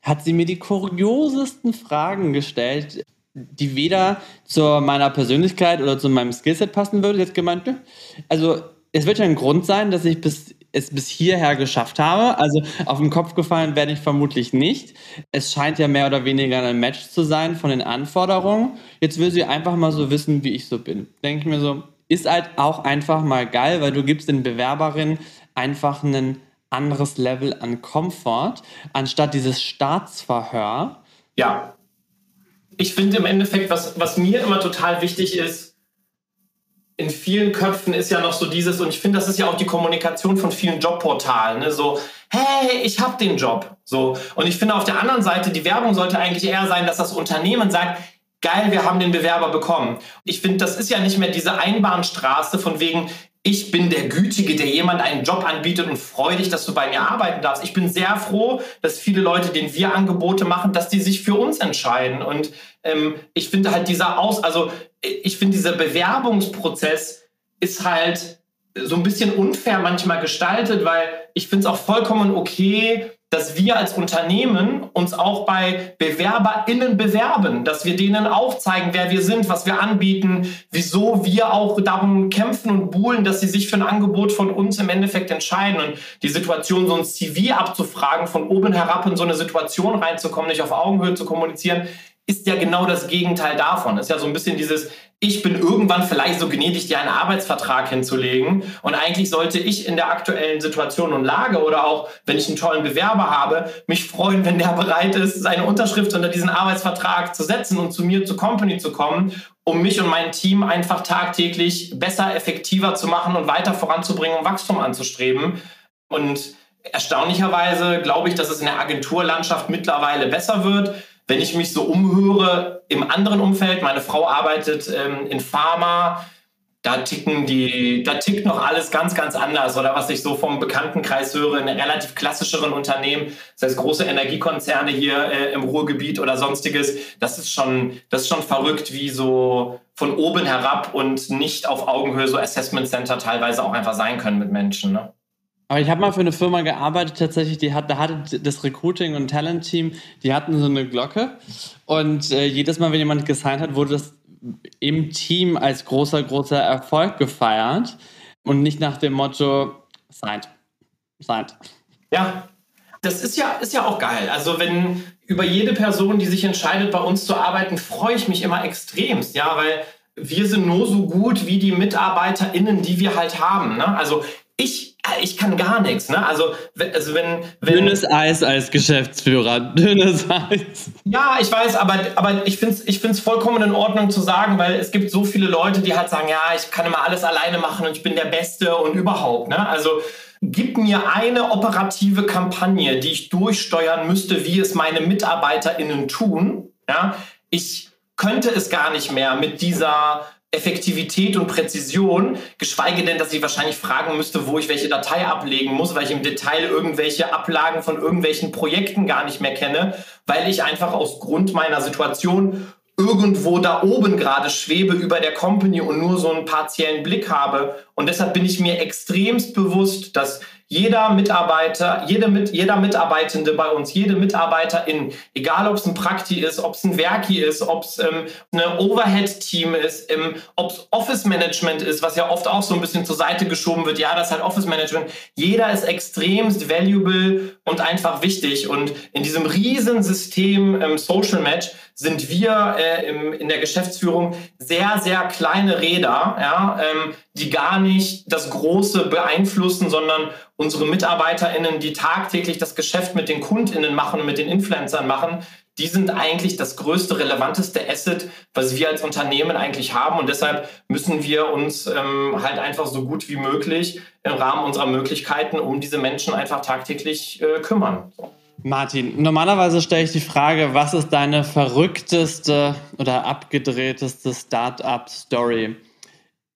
Hat sie mir die kuriosesten Fragen gestellt, die weder zu meiner Persönlichkeit oder zu meinem Skillset passen würde. Jetzt gemeint, ne? also es wird ja ein Grund sein, dass ich bis, es bis hierher geschafft habe. Also auf den Kopf gefallen werde ich vermutlich nicht. Es scheint ja mehr oder weniger ein Match zu sein von den Anforderungen. Jetzt will sie einfach mal so wissen, wie ich so bin. Denke ich mir so, ist halt auch einfach mal geil, weil du gibst den Bewerberinnen einfach ein anderes Level an Komfort, anstatt dieses Staatsverhör. Ja, ich finde im Endeffekt, was, was mir immer total wichtig ist, in vielen Köpfen ist ja noch so dieses, und ich finde, das ist ja auch die Kommunikation von vielen Jobportalen, ne? so, hey, ich habe den Job. So. Und ich finde auf der anderen Seite, die Werbung sollte eigentlich eher sein, dass das Unternehmen sagt, geil, wir haben den Bewerber bekommen. Ich finde, das ist ja nicht mehr diese Einbahnstraße von wegen, ich bin der Gütige, der jemand einen Job anbietet und freue dich, dass du bei mir arbeiten darfst. Ich bin sehr froh, dass viele Leute, denen wir Angebote machen, dass die sich für uns entscheiden. Und ähm, ich finde halt dieser Aus, also ich finde dieser Bewerbungsprozess ist halt so ein bisschen unfair manchmal gestaltet, weil ich finde es auch vollkommen okay, dass wir als Unternehmen uns auch bei BewerberInnen bewerben, dass wir denen auch zeigen, wer wir sind, was wir anbieten, wieso wir auch darum kämpfen und buhlen, dass sie sich für ein Angebot von uns im Endeffekt entscheiden. Und die Situation, so ein CV abzufragen, von oben herab in so eine Situation reinzukommen, nicht auf Augenhöhe zu kommunizieren, ist ja genau das Gegenteil davon. Ist ja so ein bisschen dieses, ich bin irgendwann vielleicht so gnädig, dir einen Arbeitsvertrag hinzulegen. Und eigentlich sollte ich in der aktuellen Situation und Lage oder auch, wenn ich einen tollen Bewerber habe, mich freuen, wenn der bereit ist, seine Unterschrift unter diesen Arbeitsvertrag zu setzen und zu mir zur Company zu kommen, um mich und mein Team einfach tagtäglich besser, effektiver zu machen und weiter voranzubringen und Wachstum anzustreben. Und erstaunlicherweise glaube ich, dass es in der Agenturlandschaft mittlerweile besser wird wenn ich mich so umhöre im anderen Umfeld, meine Frau arbeitet ähm, in Pharma, da ticken die, da tickt noch alles ganz, ganz anders. Oder was ich so vom Bekanntenkreis höre, in relativ klassischeren Unternehmen, das heißt große Energiekonzerne hier äh, im Ruhrgebiet oder sonstiges, das ist schon, das ist schon verrückt, wie so von oben herab und nicht auf Augenhöhe so Assessment Center teilweise auch einfach sein können mit Menschen. Ne? Aber ich habe mal für eine Firma gearbeitet, tatsächlich, die hat, da hatte das Recruiting- und Talent-Team, die hatten so eine Glocke. Und äh, jedes Mal, wenn jemand gesigned hat, wurde das im Team als großer, großer Erfolg gefeiert. Und nicht nach dem Motto, signed, signed. Ja, das ist ja, ist ja auch geil. Also wenn über jede Person, die sich entscheidet, bei uns zu arbeiten, freue ich mich immer extremst, ja, weil wir sind nur so gut wie die MitarbeiterInnen, die wir halt haben. Ne? Also ich, ich kann gar nichts. Ne? Also, also wenn, wenn Dünnes Eis als Geschäftsführer. Dünnes Eis. Ja, ich weiß, aber, aber ich finde es ich find's vollkommen in Ordnung zu sagen, weil es gibt so viele Leute, die halt sagen, ja, ich kann immer alles alleine machen und ich bin der Beste und überhaupt. Ne? Also Gib mir eine operative Kampagne, die ich durchsteuern müsste, wie es meine MitarbeiterInnen tun. Ja, ich könnte es gar nicht mehr mit dieser Effektivität und Präzision, geschweige denn, dass ich wahrscheinlich fragen müsste, wo ich welche Datei ablegen muss, weil ich im Detail irgendwelche Ablagen von irgendwelchen Projekten gar nicht mehr kenne, weil ich einfach aus Grund meiner Situation irgendwo da oben gerade schwebe über der Company und nur so einen partiellen Blick habe. Und deshalb bin ich mir extremst bewusst, dass jeder Mitarbeiter, jede mit, jeder Mitarbeitende bei uns, jede Mitarbeiterin, egal ob es ein Prakti ist, ob es ein Werki ist, ob es ähm, eine Overhead-Team ist, ähm, ob es Office-Management ist, was ja oft auch so ein bisschen zur Seite geschoben wird, ja, das ist halt Office-Management. Jeder ist extremst valuable und einfach wichtig. Und in diesem Riesensystem ähm, Social Match sind wir äh, im, in der Geschäftsführung sehr, sehr kleine Räder, ja, ähm, die gar nicht das Große beeinflussen, sondern unsere MitarbeiterInnen, die tagtäglich das Geschäft mit den KundInnen machen und mit den Influencern machen, die sind eigentlich das größte, relevanteste Asset, was wir als Unternehmen eigentlich haben. Und deshalb müssen wir uns ähm, halt einfach so gut wie möglich im Rahmen unserer Möglichkeiten um diese Menschen einfach tagtäglich äh, kümmern. Martin, normalerweise stelle ich die Frage, was ist deine verrückteste oder abgedrehteste Startup-Story?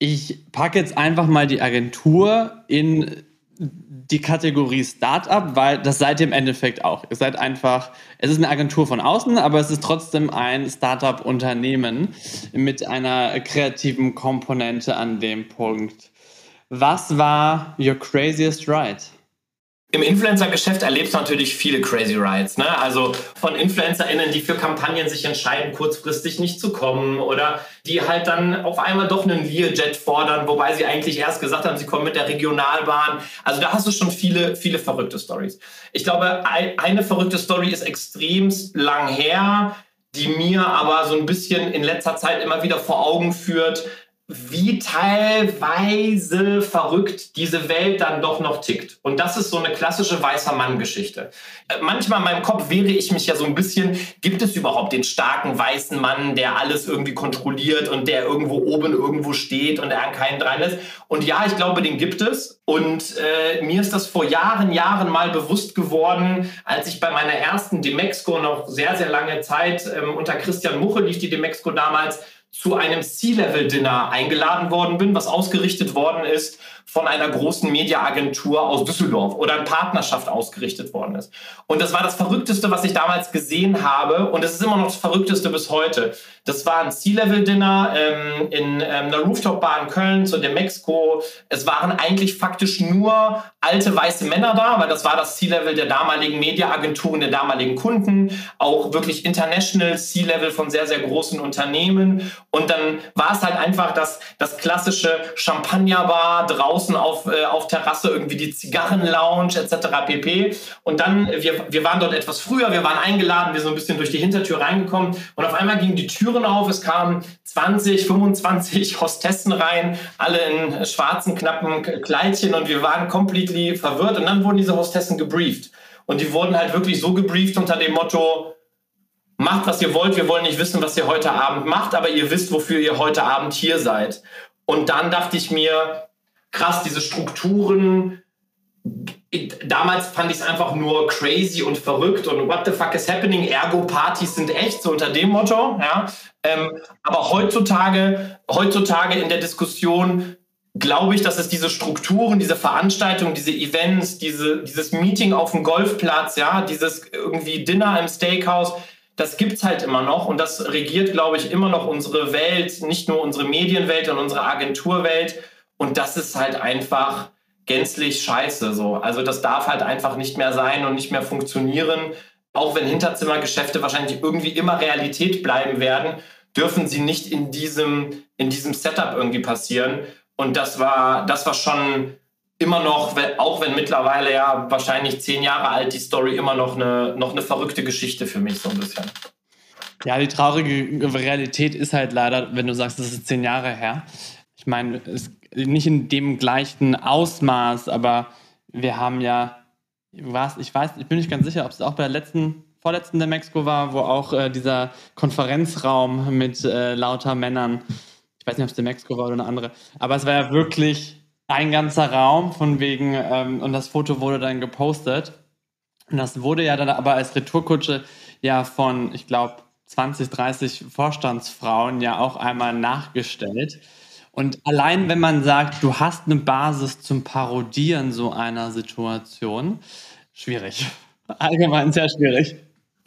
Ich packe jetzt einfach mal die Agentur in die Kategorie Startup, weil das seid ihr im Endeffekt auch. Ihr seid einfach, es ist eine Agentur von außen, aber es ist trotzdem ein Startup-Unternehmen mit einer kreativen Komponente an dem Punkt. Was war your craziest ride? Im Influencer-Geschäft erlebst du natürlich viele Crazy Rides. Ne? Also von InfluencerInnen, die für Kampagnen sich entscheiden, kurzfristig nicht zu kommen oder die halt dann auf einmal doch einen Learjet fordern, wobei sie eigentlich erst gesagt haben, sie kommen mit der Regionalbahn. Also da hast du schon viele, viele verrückte Stories. Ich glaube, eine verrückte Story ist extremst lang her, die mir aber so ein bisschen in letzter Zeit immer wieder vor Augen führt, wie teilweise verrückt diese Welt dann doch noch tickt. Und das ist so eine klassische weißer Mann-Geschichte. Äh, manchmal in meinem Kopf wehre ich mich ja so ein bisschen, gibt es überhaupt den starken weißen Mann, der alles irgendwie kontrolliert und der irgendwo oben irgendwo steht und er an keinen dran lässt? Und ja, ich glaube, den gibt es. Und äh, mir ist das vor Jahren, Jahren mal bewusst geworden, als ich bei meiner ersten Demexco noch sehr, sehr lange Zeit ähm, unter Christian Muche lief die Demexco damals, zu einem C-Level-Dinner eingeladen worden bin, was ausgerichtet worden ist von einer großen Mediaagentur aus Düsseldorf oder in Partnerschaft ausgerichtet worden ist. Und das war das Verrückteste, was ich damals gesehen habe. Und es ist immer noch das Verrückteste bis heute. Das war ein C-Level-Dinner ähm, in ähm, einer Rooftop-Bar in Köln zu dem Mexiko. Es waren eigentlich faktisch nur alte weiße Männer da, weil das war das C-Level der damaligen Mediaagenturen, der damaligen Kunden. Auch wirklich international C-Level von sehr, sehr großen Unternehmen. Und dann war es halt einfach das, das klassische Champagner-Bar draußen draußen auf, äh, auf Terrasse irgendwie die Zigarrenlounge etc. pp. Und dann, wir, wir waren dort etwas früher, wir waren eingeladen, wir sind ein bisschen durch die Hintertür reingekommen und auf einmal gingen die Türen auf, es kamen 20, 25 Hostessen rein, alle in schwarzen, knappen Kleidchen und wir waren completely verwirrt und dann wurden diese Hostessen gebrieft. Und die wurden halt wirklich so gebrieft unter dem Motto, macht, was ihr wollt, wir wollen nicht wissen, was ihr heute Abend macht, aber ihr wisst, wofür ihr heute Abend hier seid. Und dann dachte ich mir, krass, diese Strukturen. Damals fand ich es einfach nur crazy und verrückt und what the fuck is happening? Ergo-Partys sind echt, so unter dem Motto. Ja? Ähm, aber heutzutage, heutzutage in der Diskussion glaube ich, dass es diese Strukturen, diese Veranstaltungen, diese Events, diese, dieses Meeting auf dem Golfplatz, ja, dieses irgendwie Dinner im Steakhouse, das gibt es halt immer noch und das regiert, glaube ich, immer noch unsere Welt, nicht nur unsere Medienwelt und unsere Agenturwelt. Und das ist halt einfach gänzlich scheiße. So. Also das darf halt einfach nicht mehr sein und nicht mehr funktionieren. Auch wenn Hinterzimmergeschäfte wahrscheinlich irgendwie immer Realität bleiben werden, dürfen sie nicht in diesem, in diesem Setup irgendwie passieren. Und das war, das war schon immer noch, auch wenn mittlerweile ja wahrscheinlich zehn Jahre alt die Story immer noch eine, noch eine verrückte Geschichte für mich so ein bisschen. Ja, die traurige Realität ist halt leider, wenn du sagst, es ist zehn Jahre her. Ich meine, nicht in dem gleichen Ausmaß, aber wir haben ja, was, ich weiß, ich bin nicht ganz sicher, ob es auch bei der letzten, vorletzten der Mexiko war, wo auch äh, dieser Konferenzraum mit äh, lauter Männern, ich weiß nicht, ob es der Mexiko war oder eine andere, aber es war ja wirklich ein ganzer Raum von wegen, ähm, und das Foto wurde dann gepostet. Und das wurde ja dann aber als Retourkutsche ja von, ich glaube, 20, 30 Vorstandsfrauen ja auch einmal nachgestellt. Und allein wenn man sagt, du hast eine Basis zum Parodieren so einer Situation, schwierig. Allgemein sehr schwierig.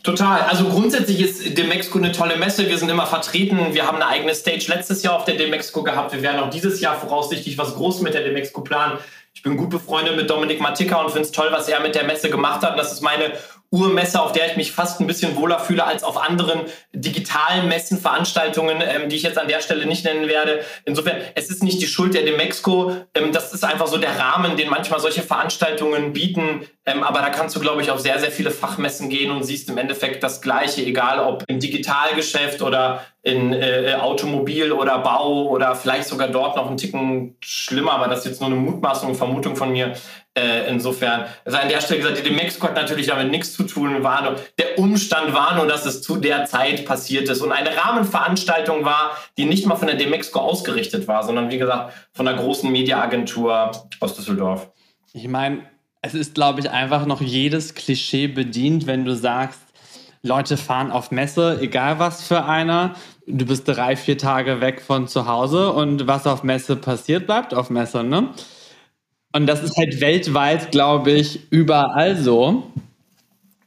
Total. Also grundsätzlich ist Demexco eine tolle Messe. Wir sind immer vertreten. Wir haben eine eigene Stage letztes Jahr auf der Demexco gehabt. Wir werden auch dieses Jahr voraussichtlich was Großes mit der Demexco planen. Ich bin gut befreundet mit Dominik Matika und finde es toll, was er mit der Messe gemacht hat. Das ist meine Urmesse, auf der ich mich fast ein bisschen wohler fühle als auf anderen digitalen Messen, Veranstaltungen, ähm, die ich jetzt an der Stelle nicht nennen werde. Insofern, es ist nicht die Schuld der Demexco. Ähm, das ist einfach so der Rahmen, den manchmal solche Veranstaltungen bieten. Ähm, aber da kannst du, glaube ich, auf sehr, sehr viele Fachmessen gehen und siehst im Endeffekt das Gleiche, egal ob im Digitalgeschäft oder in äh, Automobil oder Bau oder vielleicht sogar dort noch ein Ticken schlimmer, aber das ist jetzt nur eine Mutmaßung, Vermutung von mir. Äh, insofern, also an der Stelle gesagt, die Mexiko hat natürlich damit nichts zu tun. War nur, der Umstand war nur, dass es zu der Zeit passiert ist und eine Rahmenveranstaltung war, die nicht mal von der Demexco ausgerichtet war, sondern wie gesagt von einer großen Mediaagentur aus Düsseldorf. Ich meine, es ist, glaube ich, einfach noch jedes Klischee bedient, wenn du sagst, Leute fahren auf Messe, egal was für einer. Du bist drei, vier Tage weg von zu Hause und was auf Messe passiert, bleibt auf Messe, ne? Und das ist halt weltweit, glaube ich, überall so.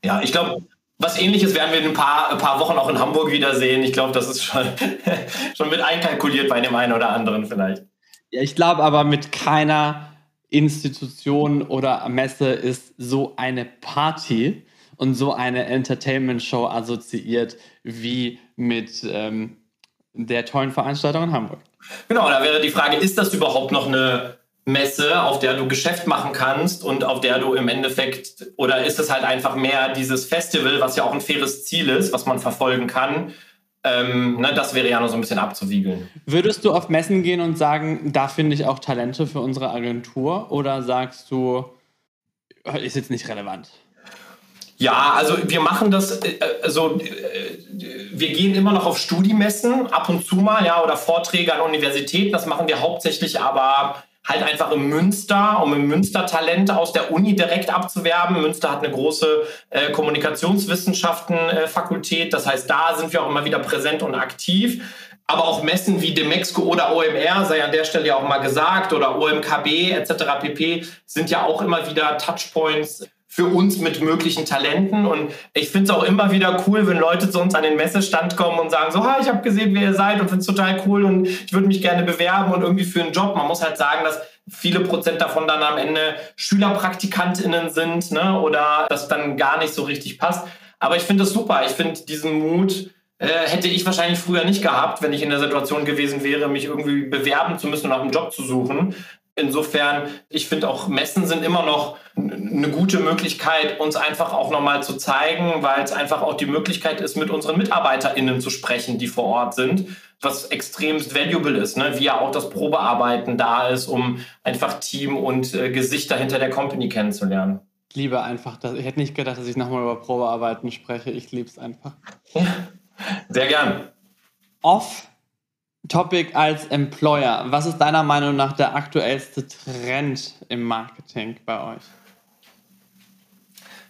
Ja, ich glaube, was ähnliches werden wir in ein paar, ein paar Wochen auch in Hamburg wiedersehen. Ich glaube, das ist schon, schon mit einkalkuliert bei dem einen oder anderen vielleicht. Ja, ich glaube aber mit keiner Institution oder Messe ist so eine Party und so eine Entertainment-Show assoziiert wie mit ähm, der tollen Veranstaltung in Hamburg. Genau, da wäre die Frage, ist das überhaupt noch eine Messe, auf der du Geschäft machen kannst und auf der du im Endeffekt, oder ist es halt einfach mehr dieses Festival, was ja auch ein faires Ziel ist, was man verfolgen kann, ähm, ne, das wäre ja noch so ein bisschen abzuwiegeln. Würdest du auf Messen gehen und sagen, da finde ich auch Talente für unsere Agentur? Oder sagst du, ist jetzt nicht relevant? Ja, also wir machen das, äh, also äh, wir gehen immer noch auf Studiemessen, ab und zu mal, ja, oder Vorträge an Universitäten. Das machen wir hauptsächlich aber halt einfach im Münster, um im Münster Talent aus der Uni direkt abzuwerben. Münster hat eine große äh, Kommunikationswissenschaften-Fakultät. Äh, das heißt, da sind wir auch immer wieder präsent und aktiv. Aber auch Messen wie Demexco oder OMR, sei an der Stelle ja auch mal gesagt, oder OMKB etc. pp. sind ja auch immer wieder Touchpoints für uns mit möglichen Talenten. Und ich finde es auch immer wieder cool, wenn Leute zu uns an den Messestand kommen und sagen so, ha, ich habe gesehen, wer ihr seid und finde es total cool und ich würde mich gerne bewerben und irgendwie für einen Job. Man muss halt sagen, dass viele Prozent davon dann am Ende SchülerpraktikantInnen sind ne? oder das dann gar nicht so richtig passt. Aber ich finde es super. Ich finde diesen Mut, äh, hätte ich wahrscheinlich früher nicht gehabt, wenn ich in der Situation gewesen wäre, mich irgendwie bewerben zu müssen und nach einem Job zu suchen. Insofern, ich finde auch Messen sind immer noch eine gute Möglichkeit, uns einfach auch nochmal zu zeigen, weil es einfach auch die Möglichkeit ist, mit unseren MitarbeiterInnen zu sprechen, die vor Ort sind, was extremst valuable ist, ne? wie ja auch das Probearbeiten da ist, um einfach Team und äh, Gesichter hinter der Company kennenzulernen. Ich liebe einfach, das. ich hätte nicht gedacht, dass ich nochmal über Probearbeiten spreche. Ich liebe es einfach. Sehr gern. Off Topic als Employer. Was ist deiner Meinung nach der aktuellste Trend im Marketing bei euch?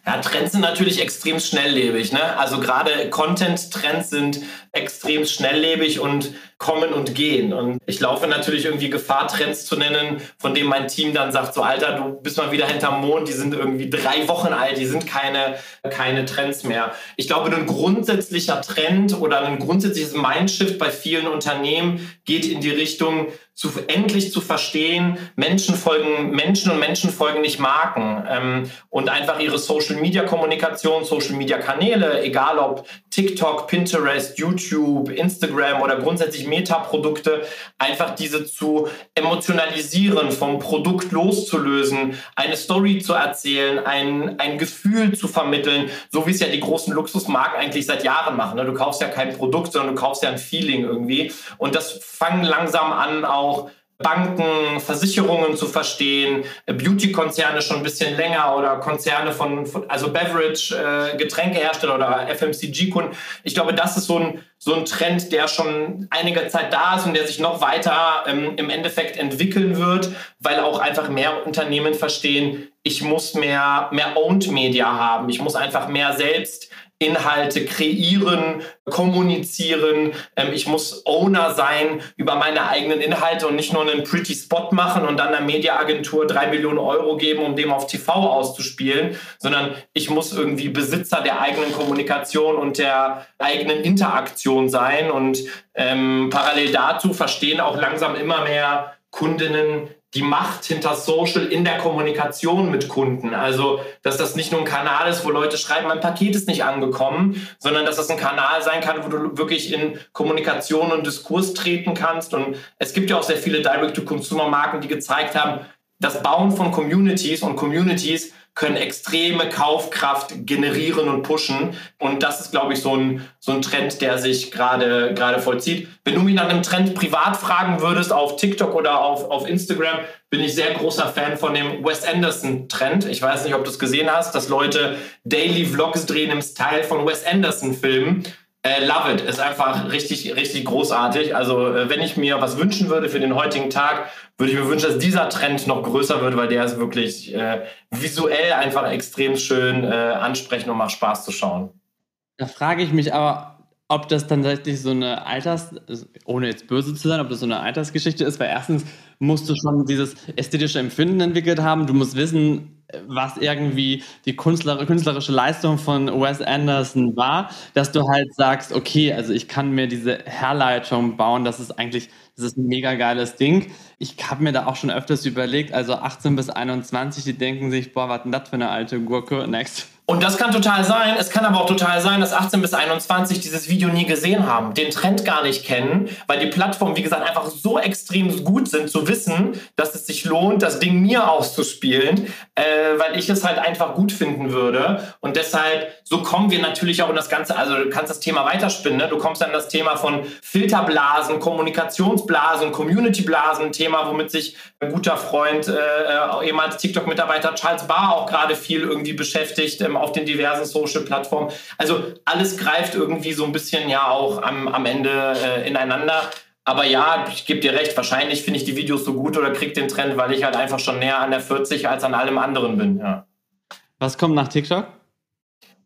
Ja, Trends sind natürlich extrem schnelllebig. Ne? Also gerade Content-Trends sind extrem schnelllebig und kommen und gehen. Und ich laufe natürlich irgendwie Gefahr, Trends zu nennen, von denen mein Team dann sagt, so Alter, du bist mal wieder hinterm Mond, die sind irgendwie drei Wochen alt, die sind keine, keine Trends mehr. Ich glaube, ein grundsätzlicher Trend oder ein grundsätzliches Mindshift bei vielen Unternehmen geht in die Richtung, zu, endlich zu verstehen, Menschen folgen Menschen und Menschen folgen nicht Marken. Ähm, und einfach ihre Social-Media-Kommunikation, Social-Media-Kanäle, egal ob TikTok, Pinterest, YouTube, Instagram oder grundsätzlich Metaprodukte, einfach diese zu emotionalisieren, vom Produkt loszulösen, eine Story zu erzählen, ein, ein Gefühl zu vermitteln, so wie es ja die großen Luxusmarken eigentlich seit Jahren machen. Ne? Du kaufst ja kein Produkt, sondern du kaufst ja ein Feeling irgendwie. Und das fangen langsam an, auch Banken, Versicherungen zu verstehen, äh, Beauty-Konzerne schon ein bisschen länger oder Konzerne von, von also Beverage, äh, Getränkehersteller oder FMCG-Kunden. Ich glaube, das ist so ein, so ein Trend, der schon einige Zeit da ist und der sich noch weiter ähm, im Endeffekt entwickeln wird, weil auch einfach mehr Unternehmen verstehen, ich muss mehr, mehr Owned Media haben. Ich muss einfach mehr selbst Inhalte kreieren, kommunizieren. Ähm, ich muss Owner sein über meine eigenen Inhalte und nicht nur einen Pretty Spot machen und dann einer Mediaagentur drei Millionen Euro geben, um dem auf TV auszuspielen, sondern ich muss irgendwie Besitzer der eigenen Kommunikation und der eigenen Interaktion sein. Und ähm, parallel dazu verstehen auch langsam immer mehr Kundinnen, die Macht hinter Social in der Kommunikation mit Kunden. Also, dass das nicht nur ein Kanal ist, wo Leute schreiben, mein Paket ist nicht angekommen, sondern dass das ein Kanal sein kann, wo du wirklich in Kommunikation und Diskurs treten kannst. Und es gibt ja auch sehr viele Direct-to-Consumer-Marken, die gezeigt haben, das Bauen von Communities und Communities können extreme Kaufkraft generieren und pushen. Und das ist, glaube ich, so ein, so ein Trend, der sich gerade vollzieht. Wenn du mich nach einem Trend privat fragen würdest, auf TikTok oder auf, auf Instagram, bin ich sehr großer Fan von dem Wes Anderson-Trend. Ich weiß nicht, ob du es gesehen hast, dass Leute Daily Vlogs drehen im Style von Wes Anderson-Filmen. Äh, love it, ist einfach richtig, richtig großartig. Also, äh, wenn ich mir was wünschen würde für den heutigen Tag, würde ich mir wünschen, dass dieser Trend noch größer wird, weil der ist wirklich äh, visuell einfach extrem schön äh, ansprechend und macht Spaß zu schauen. Da frage ich mich aber, ob das dann tatsächlich so eine Alters, ohne jetzt böse zu sein, ob das so eine Altersgeschichte ist, weil erstens musst du schon dieses ästhetische Empfinden entwickelt haben. Du musst wissen, was irgendwie die künstlerische Leistung von Wes Anderson war, dass du halt sagst, okay, also ich kann mir diese Herleitung bauen, das ist eigentlich, das ist ein mega geiles Ding. Ich habe mir da auch schon öfters überlegt, also 18 bis 21, die denken sich, boah, was denn das für eine alte Gurke, next. Und das kann total sein. Es kann aber auch total sein, dass 18 bis 21 dieses Video nie gesehen haben, den Trend gar nicht kennen, weil die Plattformen, wie gesagt, einfach so extrem gut sind, zu wissen, dass es sich lohnt, das Ding mir auszuspielen, äh, weil ich es halt einfach gut finden würde. Und deshalb, so kommen wir natürlich auch in das Ganze, also du kannst das Thema weiterspinnen. Ne? Du kommst dann das Thema von Filterblasen, Kommunikationsblasen, Communityblasen, Thema, womit sich ein guter Freund, äh, äh ehemals TikTok-Mitarbeiter Charles Barr auch gerade viel irgendwie beschäftigt. Ähm, auf den diversen Social-Plattformen. Also alles greift irgendwie so ein bisschen ja auch am, am Ende äh, ineinander. Aber ja, ich gebe dir recht, wahrscheinlich finde ich die Videos so gut oder kriege den Trend, weil ich halt einfach schon näher an der 40 als an allem anderen bin. Ja. Was kommt nach TikTok?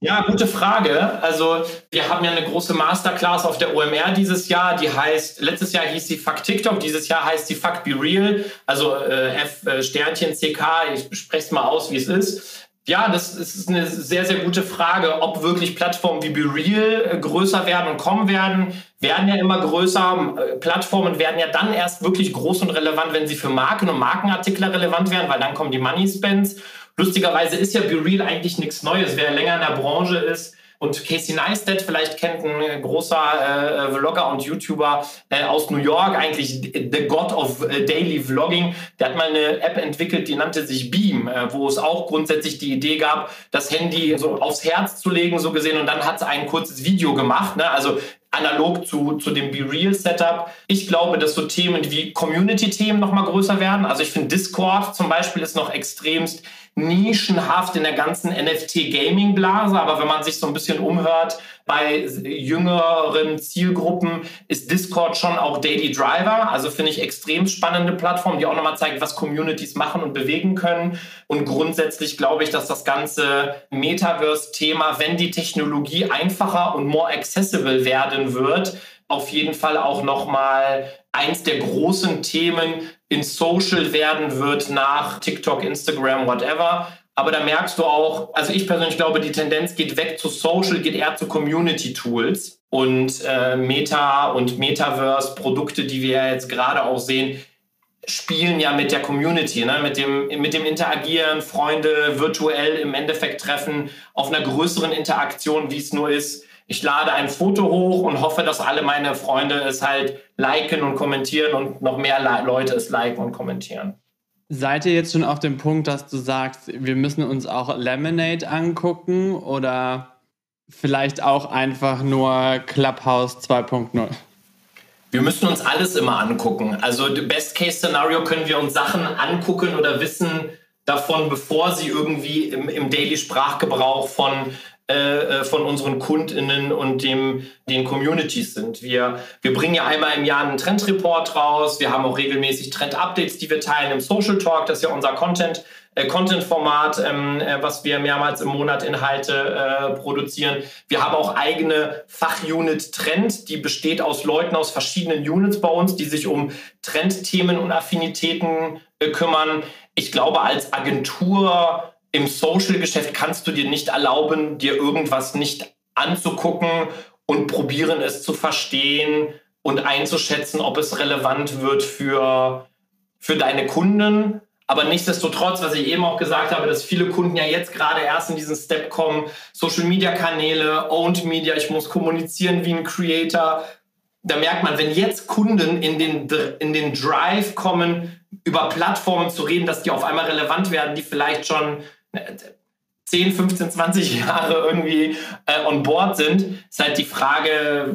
Ja, gute Frage. Also wir haben ja eine große Masterclass auf der OMR dieses Jahr, die heißt, letztes Jahr hieß sie Fuck TikTok, dieses Jahr heißt sie Fuck Be Real, also äh, F äh, Sternchen CK, ich spreche es mal aus, wie es ist. Ja, das ist eine sehr, sehr gute Frage, ob wirklich Plattformen wie BeReal äh, größer werden und kommen werden. Werden ja immer größer. Äh, Plattformen werden ja dann erst wirklich groß und relevant, wenn sie für Marken und Markenartikler relevant werden, weil dann kommen die Money Spends. Lustigerweise ist ja BeReal eigentlich nichts Neues. Wer länger in der Branche ist, und Casey Neistat vielleicht kennt ein großer äh, Vlogger und YouTuber äh, aus New York, eigentlich the God of äh, Daily Vlogging. Der hat mal eine App entwickelt, die nannte sich Beam, äh, wo es auch grundsätzlich die Idee gab, das Handy so aufs Herz zu legen, so gesehen. Und dann hat es ein kurzes Video gemacht. Ne? Also analog zu, zu dem Be Real Setup. Ich glaube, dass so Themen wie Community-Themen noch mal größer werden. Also ich finde Discord zum Beispiel ist noch extremst nischenhaft in der ganzen NFT-Gaming-Blase, aber wenn man sich so ein bisschen umhört, bei jüngeren Zielgruppen ist Discord schon auch Daily Driver. Also finde ich extrem spannende Plattform, die auch nochmal zeigt, was Communities machen und bewegen können. Und grundsätzlich glaube ich, dass das ganze Metaverse-Thema, wenn die Technologie einfacher und more accessible werden wird, auf jeden Fall auch nochmal eins der großen Themen in Social werden wird nach TikTok, Instagram, whatever. Aber da merkst du auch, also ich persönlich glaube, die Tendenz geht weg zu Social, geht eher zu Community-Tools. Und äh, Meta und Metaverse-Produkte, die wir jetzt gerade auch sehen, spielen ja mit der Community, ne? mit, dem, mit dem Interagieren, Freunde virtuell im Endeffekt treffen, auf einer größeren Interaktion, wie es nur ist ich lade ein Foto hoch und hoffe, dass alle meine Freunde es halt liken und kommentieren und noch mehr Leute es liken und kommentieren. Seid ihr jetzt schon auf dem Punkt, dass du sagst, wir müssen uns auch Lemonade angucken oder vielleicht auch einfach nur Clubhouse 2.0? Wir müssen uns alles immer angucken. Also Best-Case-Szenario können wir uns Sachen angucken oder wissen davon, bevor sie irgendwie im, im Daily-Sprachgebrauch von äh, äh, von unseren KundInnen und dem, den Communities sind. Wir, wir bringen ja einmal im Jahr einen Trendreport raus. Wir haben auch regelmäßig Trend-Updates, die wir teilen im Social Talk. Das ist ja unser Content. Äh, Content-Format, ähm, äh, was wir mehrmals im Monat Inhalte äh, produzieren. Wir haben auch eigene Fachunit Trend, die besteht aus Leuten aus verschiedenen Units bei uns, die sich um Trendthemen und Affinitäten kümmern. Ich glaube, als Agentur im Social-Geschäft kannst du dir nicht erlauben, dir irgendwas nicht anzugucken und probieren es zu verstehen und einzuschätzen, ob es relevant wird für, für deine Kunden. Aber nichtsdestotrotz, was ich eben auch gesagt habe, dass viele Kunden ja jetzt gerade erst in diesen Step kommen, Social-Media-Kanäle, Owned Media, ich muss kommunizieren wie ein Creator. Da merkt man, wenn jetzt Kunden in den, in den Drive kommen, über Plattformen zu reden, dass die auf einmal relevant werden, die vielleicht schon 10, 15, 20 Jahre irgendwie äh, on board sind, ist halt die Frage,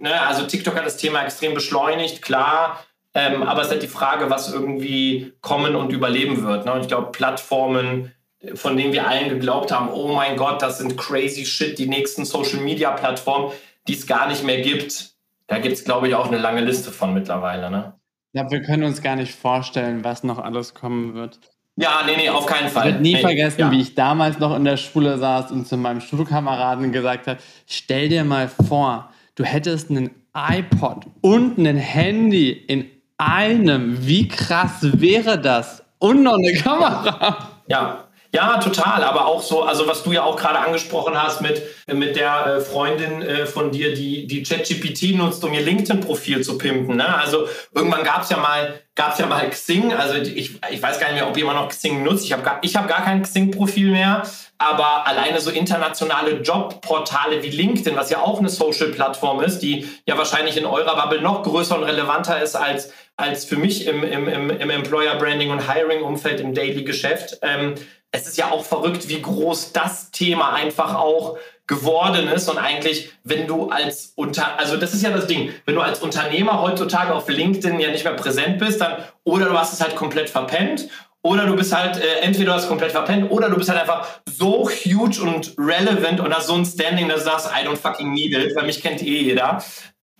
ne, also TikTok hat das Thema extrem beschleunigt, klar, ähm, aber es ist halt die Frage, was irgendwie kommen und überleben wird. Ne? Und ich glaube, Plattformen, von denen wir allen geglaubt haben, oh mein Gott, das sind crazy shit, die nächsten Social-Media-Plattformen, die es gar nicht mehr gibt, da gibt es, glaube ich, auch eine lange Liste von mittlerweile. Ne? Ja, wir können uns gar nicht vorstellen, was noch alles kommen wird. Ja, nee, nee, auf keinen Fall. Ich werde nie nee, vergessen, ja. wie ich damals noch in der Schule saß und zu meinem Schulkameraden gesagt habe, stell dir mal vor, du hättest einen iPod und ein Handy in einem. Wie krass wäre das? Und noch eine Kamera. Ja, ja, total. Aber auch so, also was du ja auch gerade angesprochen hast mit, mit der äh, Freundin äh, von dir, die, die ChatGPT nutzt, um ihr LinkedIn-Profil zu pimpen. Ne? Also irgendwann gab es ja mal, gab's ja mal Xing. Also ich, ich weiß gar nicht mehr, ob jemand noch Xing nutzt. Ich habe gar, ich hab gar kein Xing-Profil mehr. Aber alleine so internationale Jobportale wie LinkedIn, was ja auch eine Social-Plattform ist, die ja wahrscheinlich in eurer Bubble noch größer und relevanter ist als, als für mich im, im, im, im Employer-Branding und Hiring-Umfeld im Daily-Geschäft. Ähm, es ist ja auch verrückt, wie groß das Thema einfach auch geworden ist und eigentlich, wenn du als Unter, also das ist ja das Ding, wenn du als Unternehmer heutzutage auf LinkedIn ja nicht mehr präsent bist, dann oder du hast es halt komplett verpennt oder du bist halt, äh, entweder du hast es komplett verpennt oder du bist halt einfach so huge und relevant und hast so ein Standing, dass du sagst, I don't fucking need it, weil mich kennt eh jeder.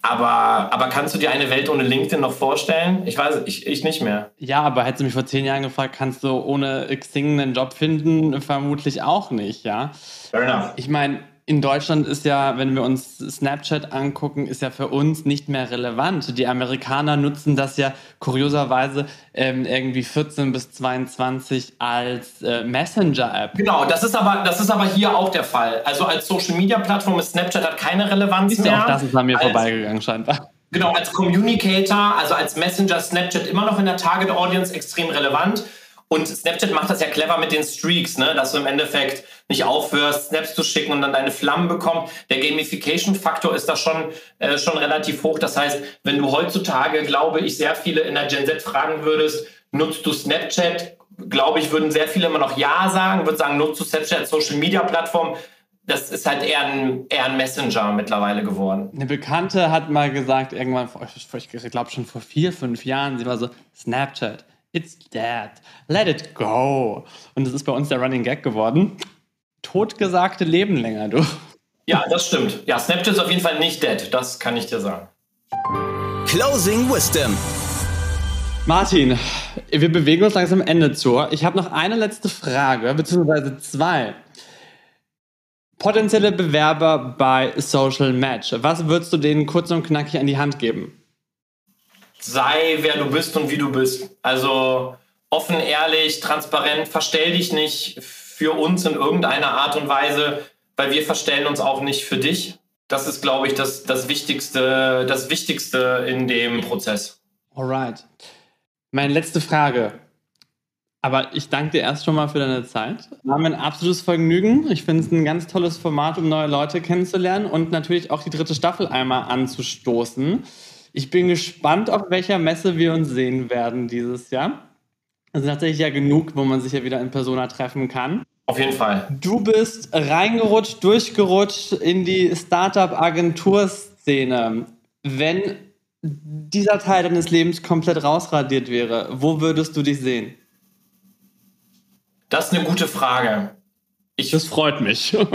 Aber, aber kannst du dir eine Welt ohne LinkedIn noch vorstellen? Ich weiß, ich, ich nicht mehr. Ja, aber hättest du mich vor zehn Jahren gefragt, kannst du ohne Xing einen Job finden? Vermutlich auch nicht, ja. Fair enough. Ich meine, in Deutschland ist ja, wenn wir uns Snapchat angucken, ist ja für uns nicht mehr relevant. Die Amerikaner nutzen das ja kurioserweise ähm, irgendwie 14 bis 22 als äh, Messenger-App. Genau, das ist, aber, das ist aber hier auch der Fall. Also als Social-Media-Plattform ist Snapchat hat keine Relevanz du, mehr. auch das ist an mir als, vorbeigegangen scheinbar. Genau, als Communicator, also als Messenger, Snapchat immer noch in der Target-Audience extrem relevant. Und Snapchat macht das ja clever mit den Streaks, ne? dass du im Endeffekt nicht aufhörst, Snaps zu schicken und dann deine Flammen bekommst. Der Gamification-Faktor ist da schon, äh, schon relativ hoch. Das heißt, wenn du heutzutage, glaube ich, sehr viele in der Gen Z fragen würdest, nutzt du Snapchat? Glaube ich, würden sehr viele immer noch Ja sagen, würde sagen, nutzt du Snapchat Social-Media-Plattform? das ist halt eher ein, eher ein Messenger mittlerweile geworden. Eine Bekannte hat mal gesagt, irgendwann, ich glaube schon vor vier, fünf Jahren, sie war so, Snapchat, it's dead, let it go. Und das ist bei uns der Running Gag geworden. Totgesagte leben länger, du. Ja, das stimmt. Ja, Snapchat ist auf jeden Fall nicht dead, das kann ich dir sagen. Closing Wisdom. Martin, wir bewegen uns langsam am Ende zu. Ich habe noch eine letzte Frage, beziehungsweise zwei. Potenzielle Bewerber bei Social Match. Was würdest du denen kurz und knackig an die Hand geben? Sei, wer du bist und wie du bist. Also offen, ehrlich, transparent, verstell dich nicht für uns in irgendeiner Art und Weise, weil wir verstellen uns auch nicht für dich. Das ist, glaube ich, das, das, Wichtigste, das Wichtigste in dem Prozess. Alright. Meine letzte Frage. Aber ich danke dir erst schon mal für deine Zeit. War mir ein absolutes Vergnügen. Ich finde es ein ganz tolles Format, um neue Leute kennenzulernen und natürlich auch die dritte Staffel einmal anzustoßen. Ich bin gespannt, auf welcher Messe wir uns sehen werden dieses Jahr. Es ist tatsächlich ja genug, wo man sich ja wieder in Persona treffen kann. Auf jeden Fall. Du bist reingerutscht, durchgerutscht in die Startup-Agenturszene. Wenn dieser Teil deines Lebens komplett rausradiert wäre, wo würdest du dich sehen? Das ist eine gute Frage. Ich, das freut mich.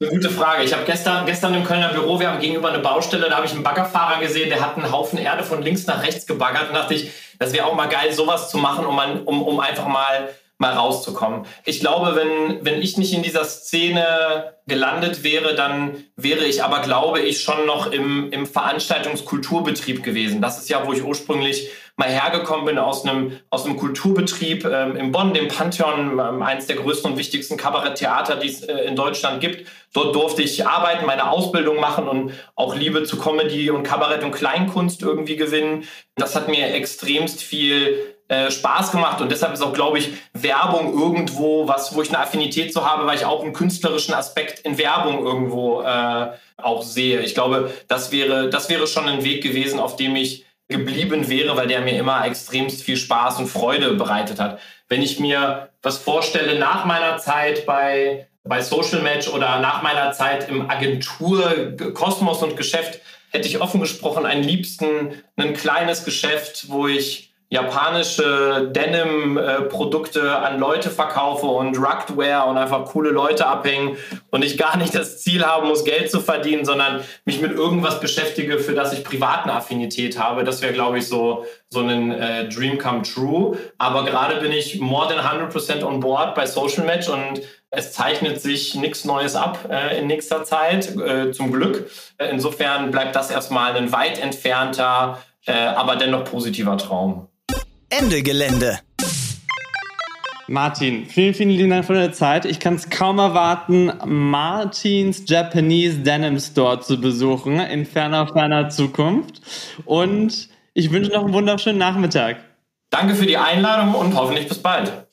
Eine gute Frage. Ich habe gestern, gestern im Kölner Büro, wir haben gegenüber eine Baustelle, da habe ich einen Baggerfahrer gesehen, der hat einen Haufen Erde von links nach rechts gebaggert und dachte ich, das wäre auch mal geil, sowas zu machen, um, man, um, um einfach mal mal rauszukommen. Ich glaube, wenn, wenn ich nicht in dieser Szene gelandet wäre, dann wäre ich aber, glaube ich, schon noch im, im Veranstaltungskulturbetrieb gewesen. Das ist ja, wo ich ursprünglich mal hergekommen bin aus einem, aus einem Kulturbetrieb ähm, in Bonn, dem Pantheon, ähm, eines der größten und wichtigsten Kabaretttheater, die es äh, in Deutschland gibt. Dort durfte ich arbeiten, meine Ausbildung machen und auch Liebe zu Comedy und Kabarett und Kleinkunst irgendwie gewinnen. Das hat mir extremst viel äh, Spaß gemacht und deshalb ist auch, glaube ich, Werbung irgendwo was, wo ich eine Affinität zu habe, weil ich auch einen künstlerischen Aspekt in Werbung irgendwo äh, auch sehe. Ich glaube, das wäre, das wäre schon ein Weg gewesen, auf dem ich geblieben wäre, weil der mir immer extremst viel Spaß und Freude bereitet hat. Wenn ich mir was vorstelle nach meiner Zeit bei, bei Social Match oder nach meiner Zeit im Agentur Kosmos und Geschäft, hätte ich offen gesprochen am liebsten ein kleines Geschäft, wo ich japanische Denim-Produkte an Leute verkaufe und Ruggedware und einfach coole Leute abhängen und ich gar nicht das Ziel haben muss, Geld zu verdienen, sondern mich mit irgendwas beschäftige, für das ich privaten Affinität habe. Das wäre, glaube ich, so, so ein äh, Dream come true. Aber gerade bin ich more than 100% on board bei Social Match und es zeichnet sich nichts Neues ab äh, in nächster Zeit, äh, zum Glück. insofern bleibt das erstmal ein weit entfernter, äh, aber dennoch positiver Traum. Ende Gelände. Martin, vielen, vielen lieben Dank für deine Zeit. Ich kann es kaum erwarten, Martins Japanese Denim Store zu besuchen in ferner, ferner Zukunft. Und ich wünsche noch einen wunderschönen Nachmittag. Danke für die Einladung und hoffentlich bis bald.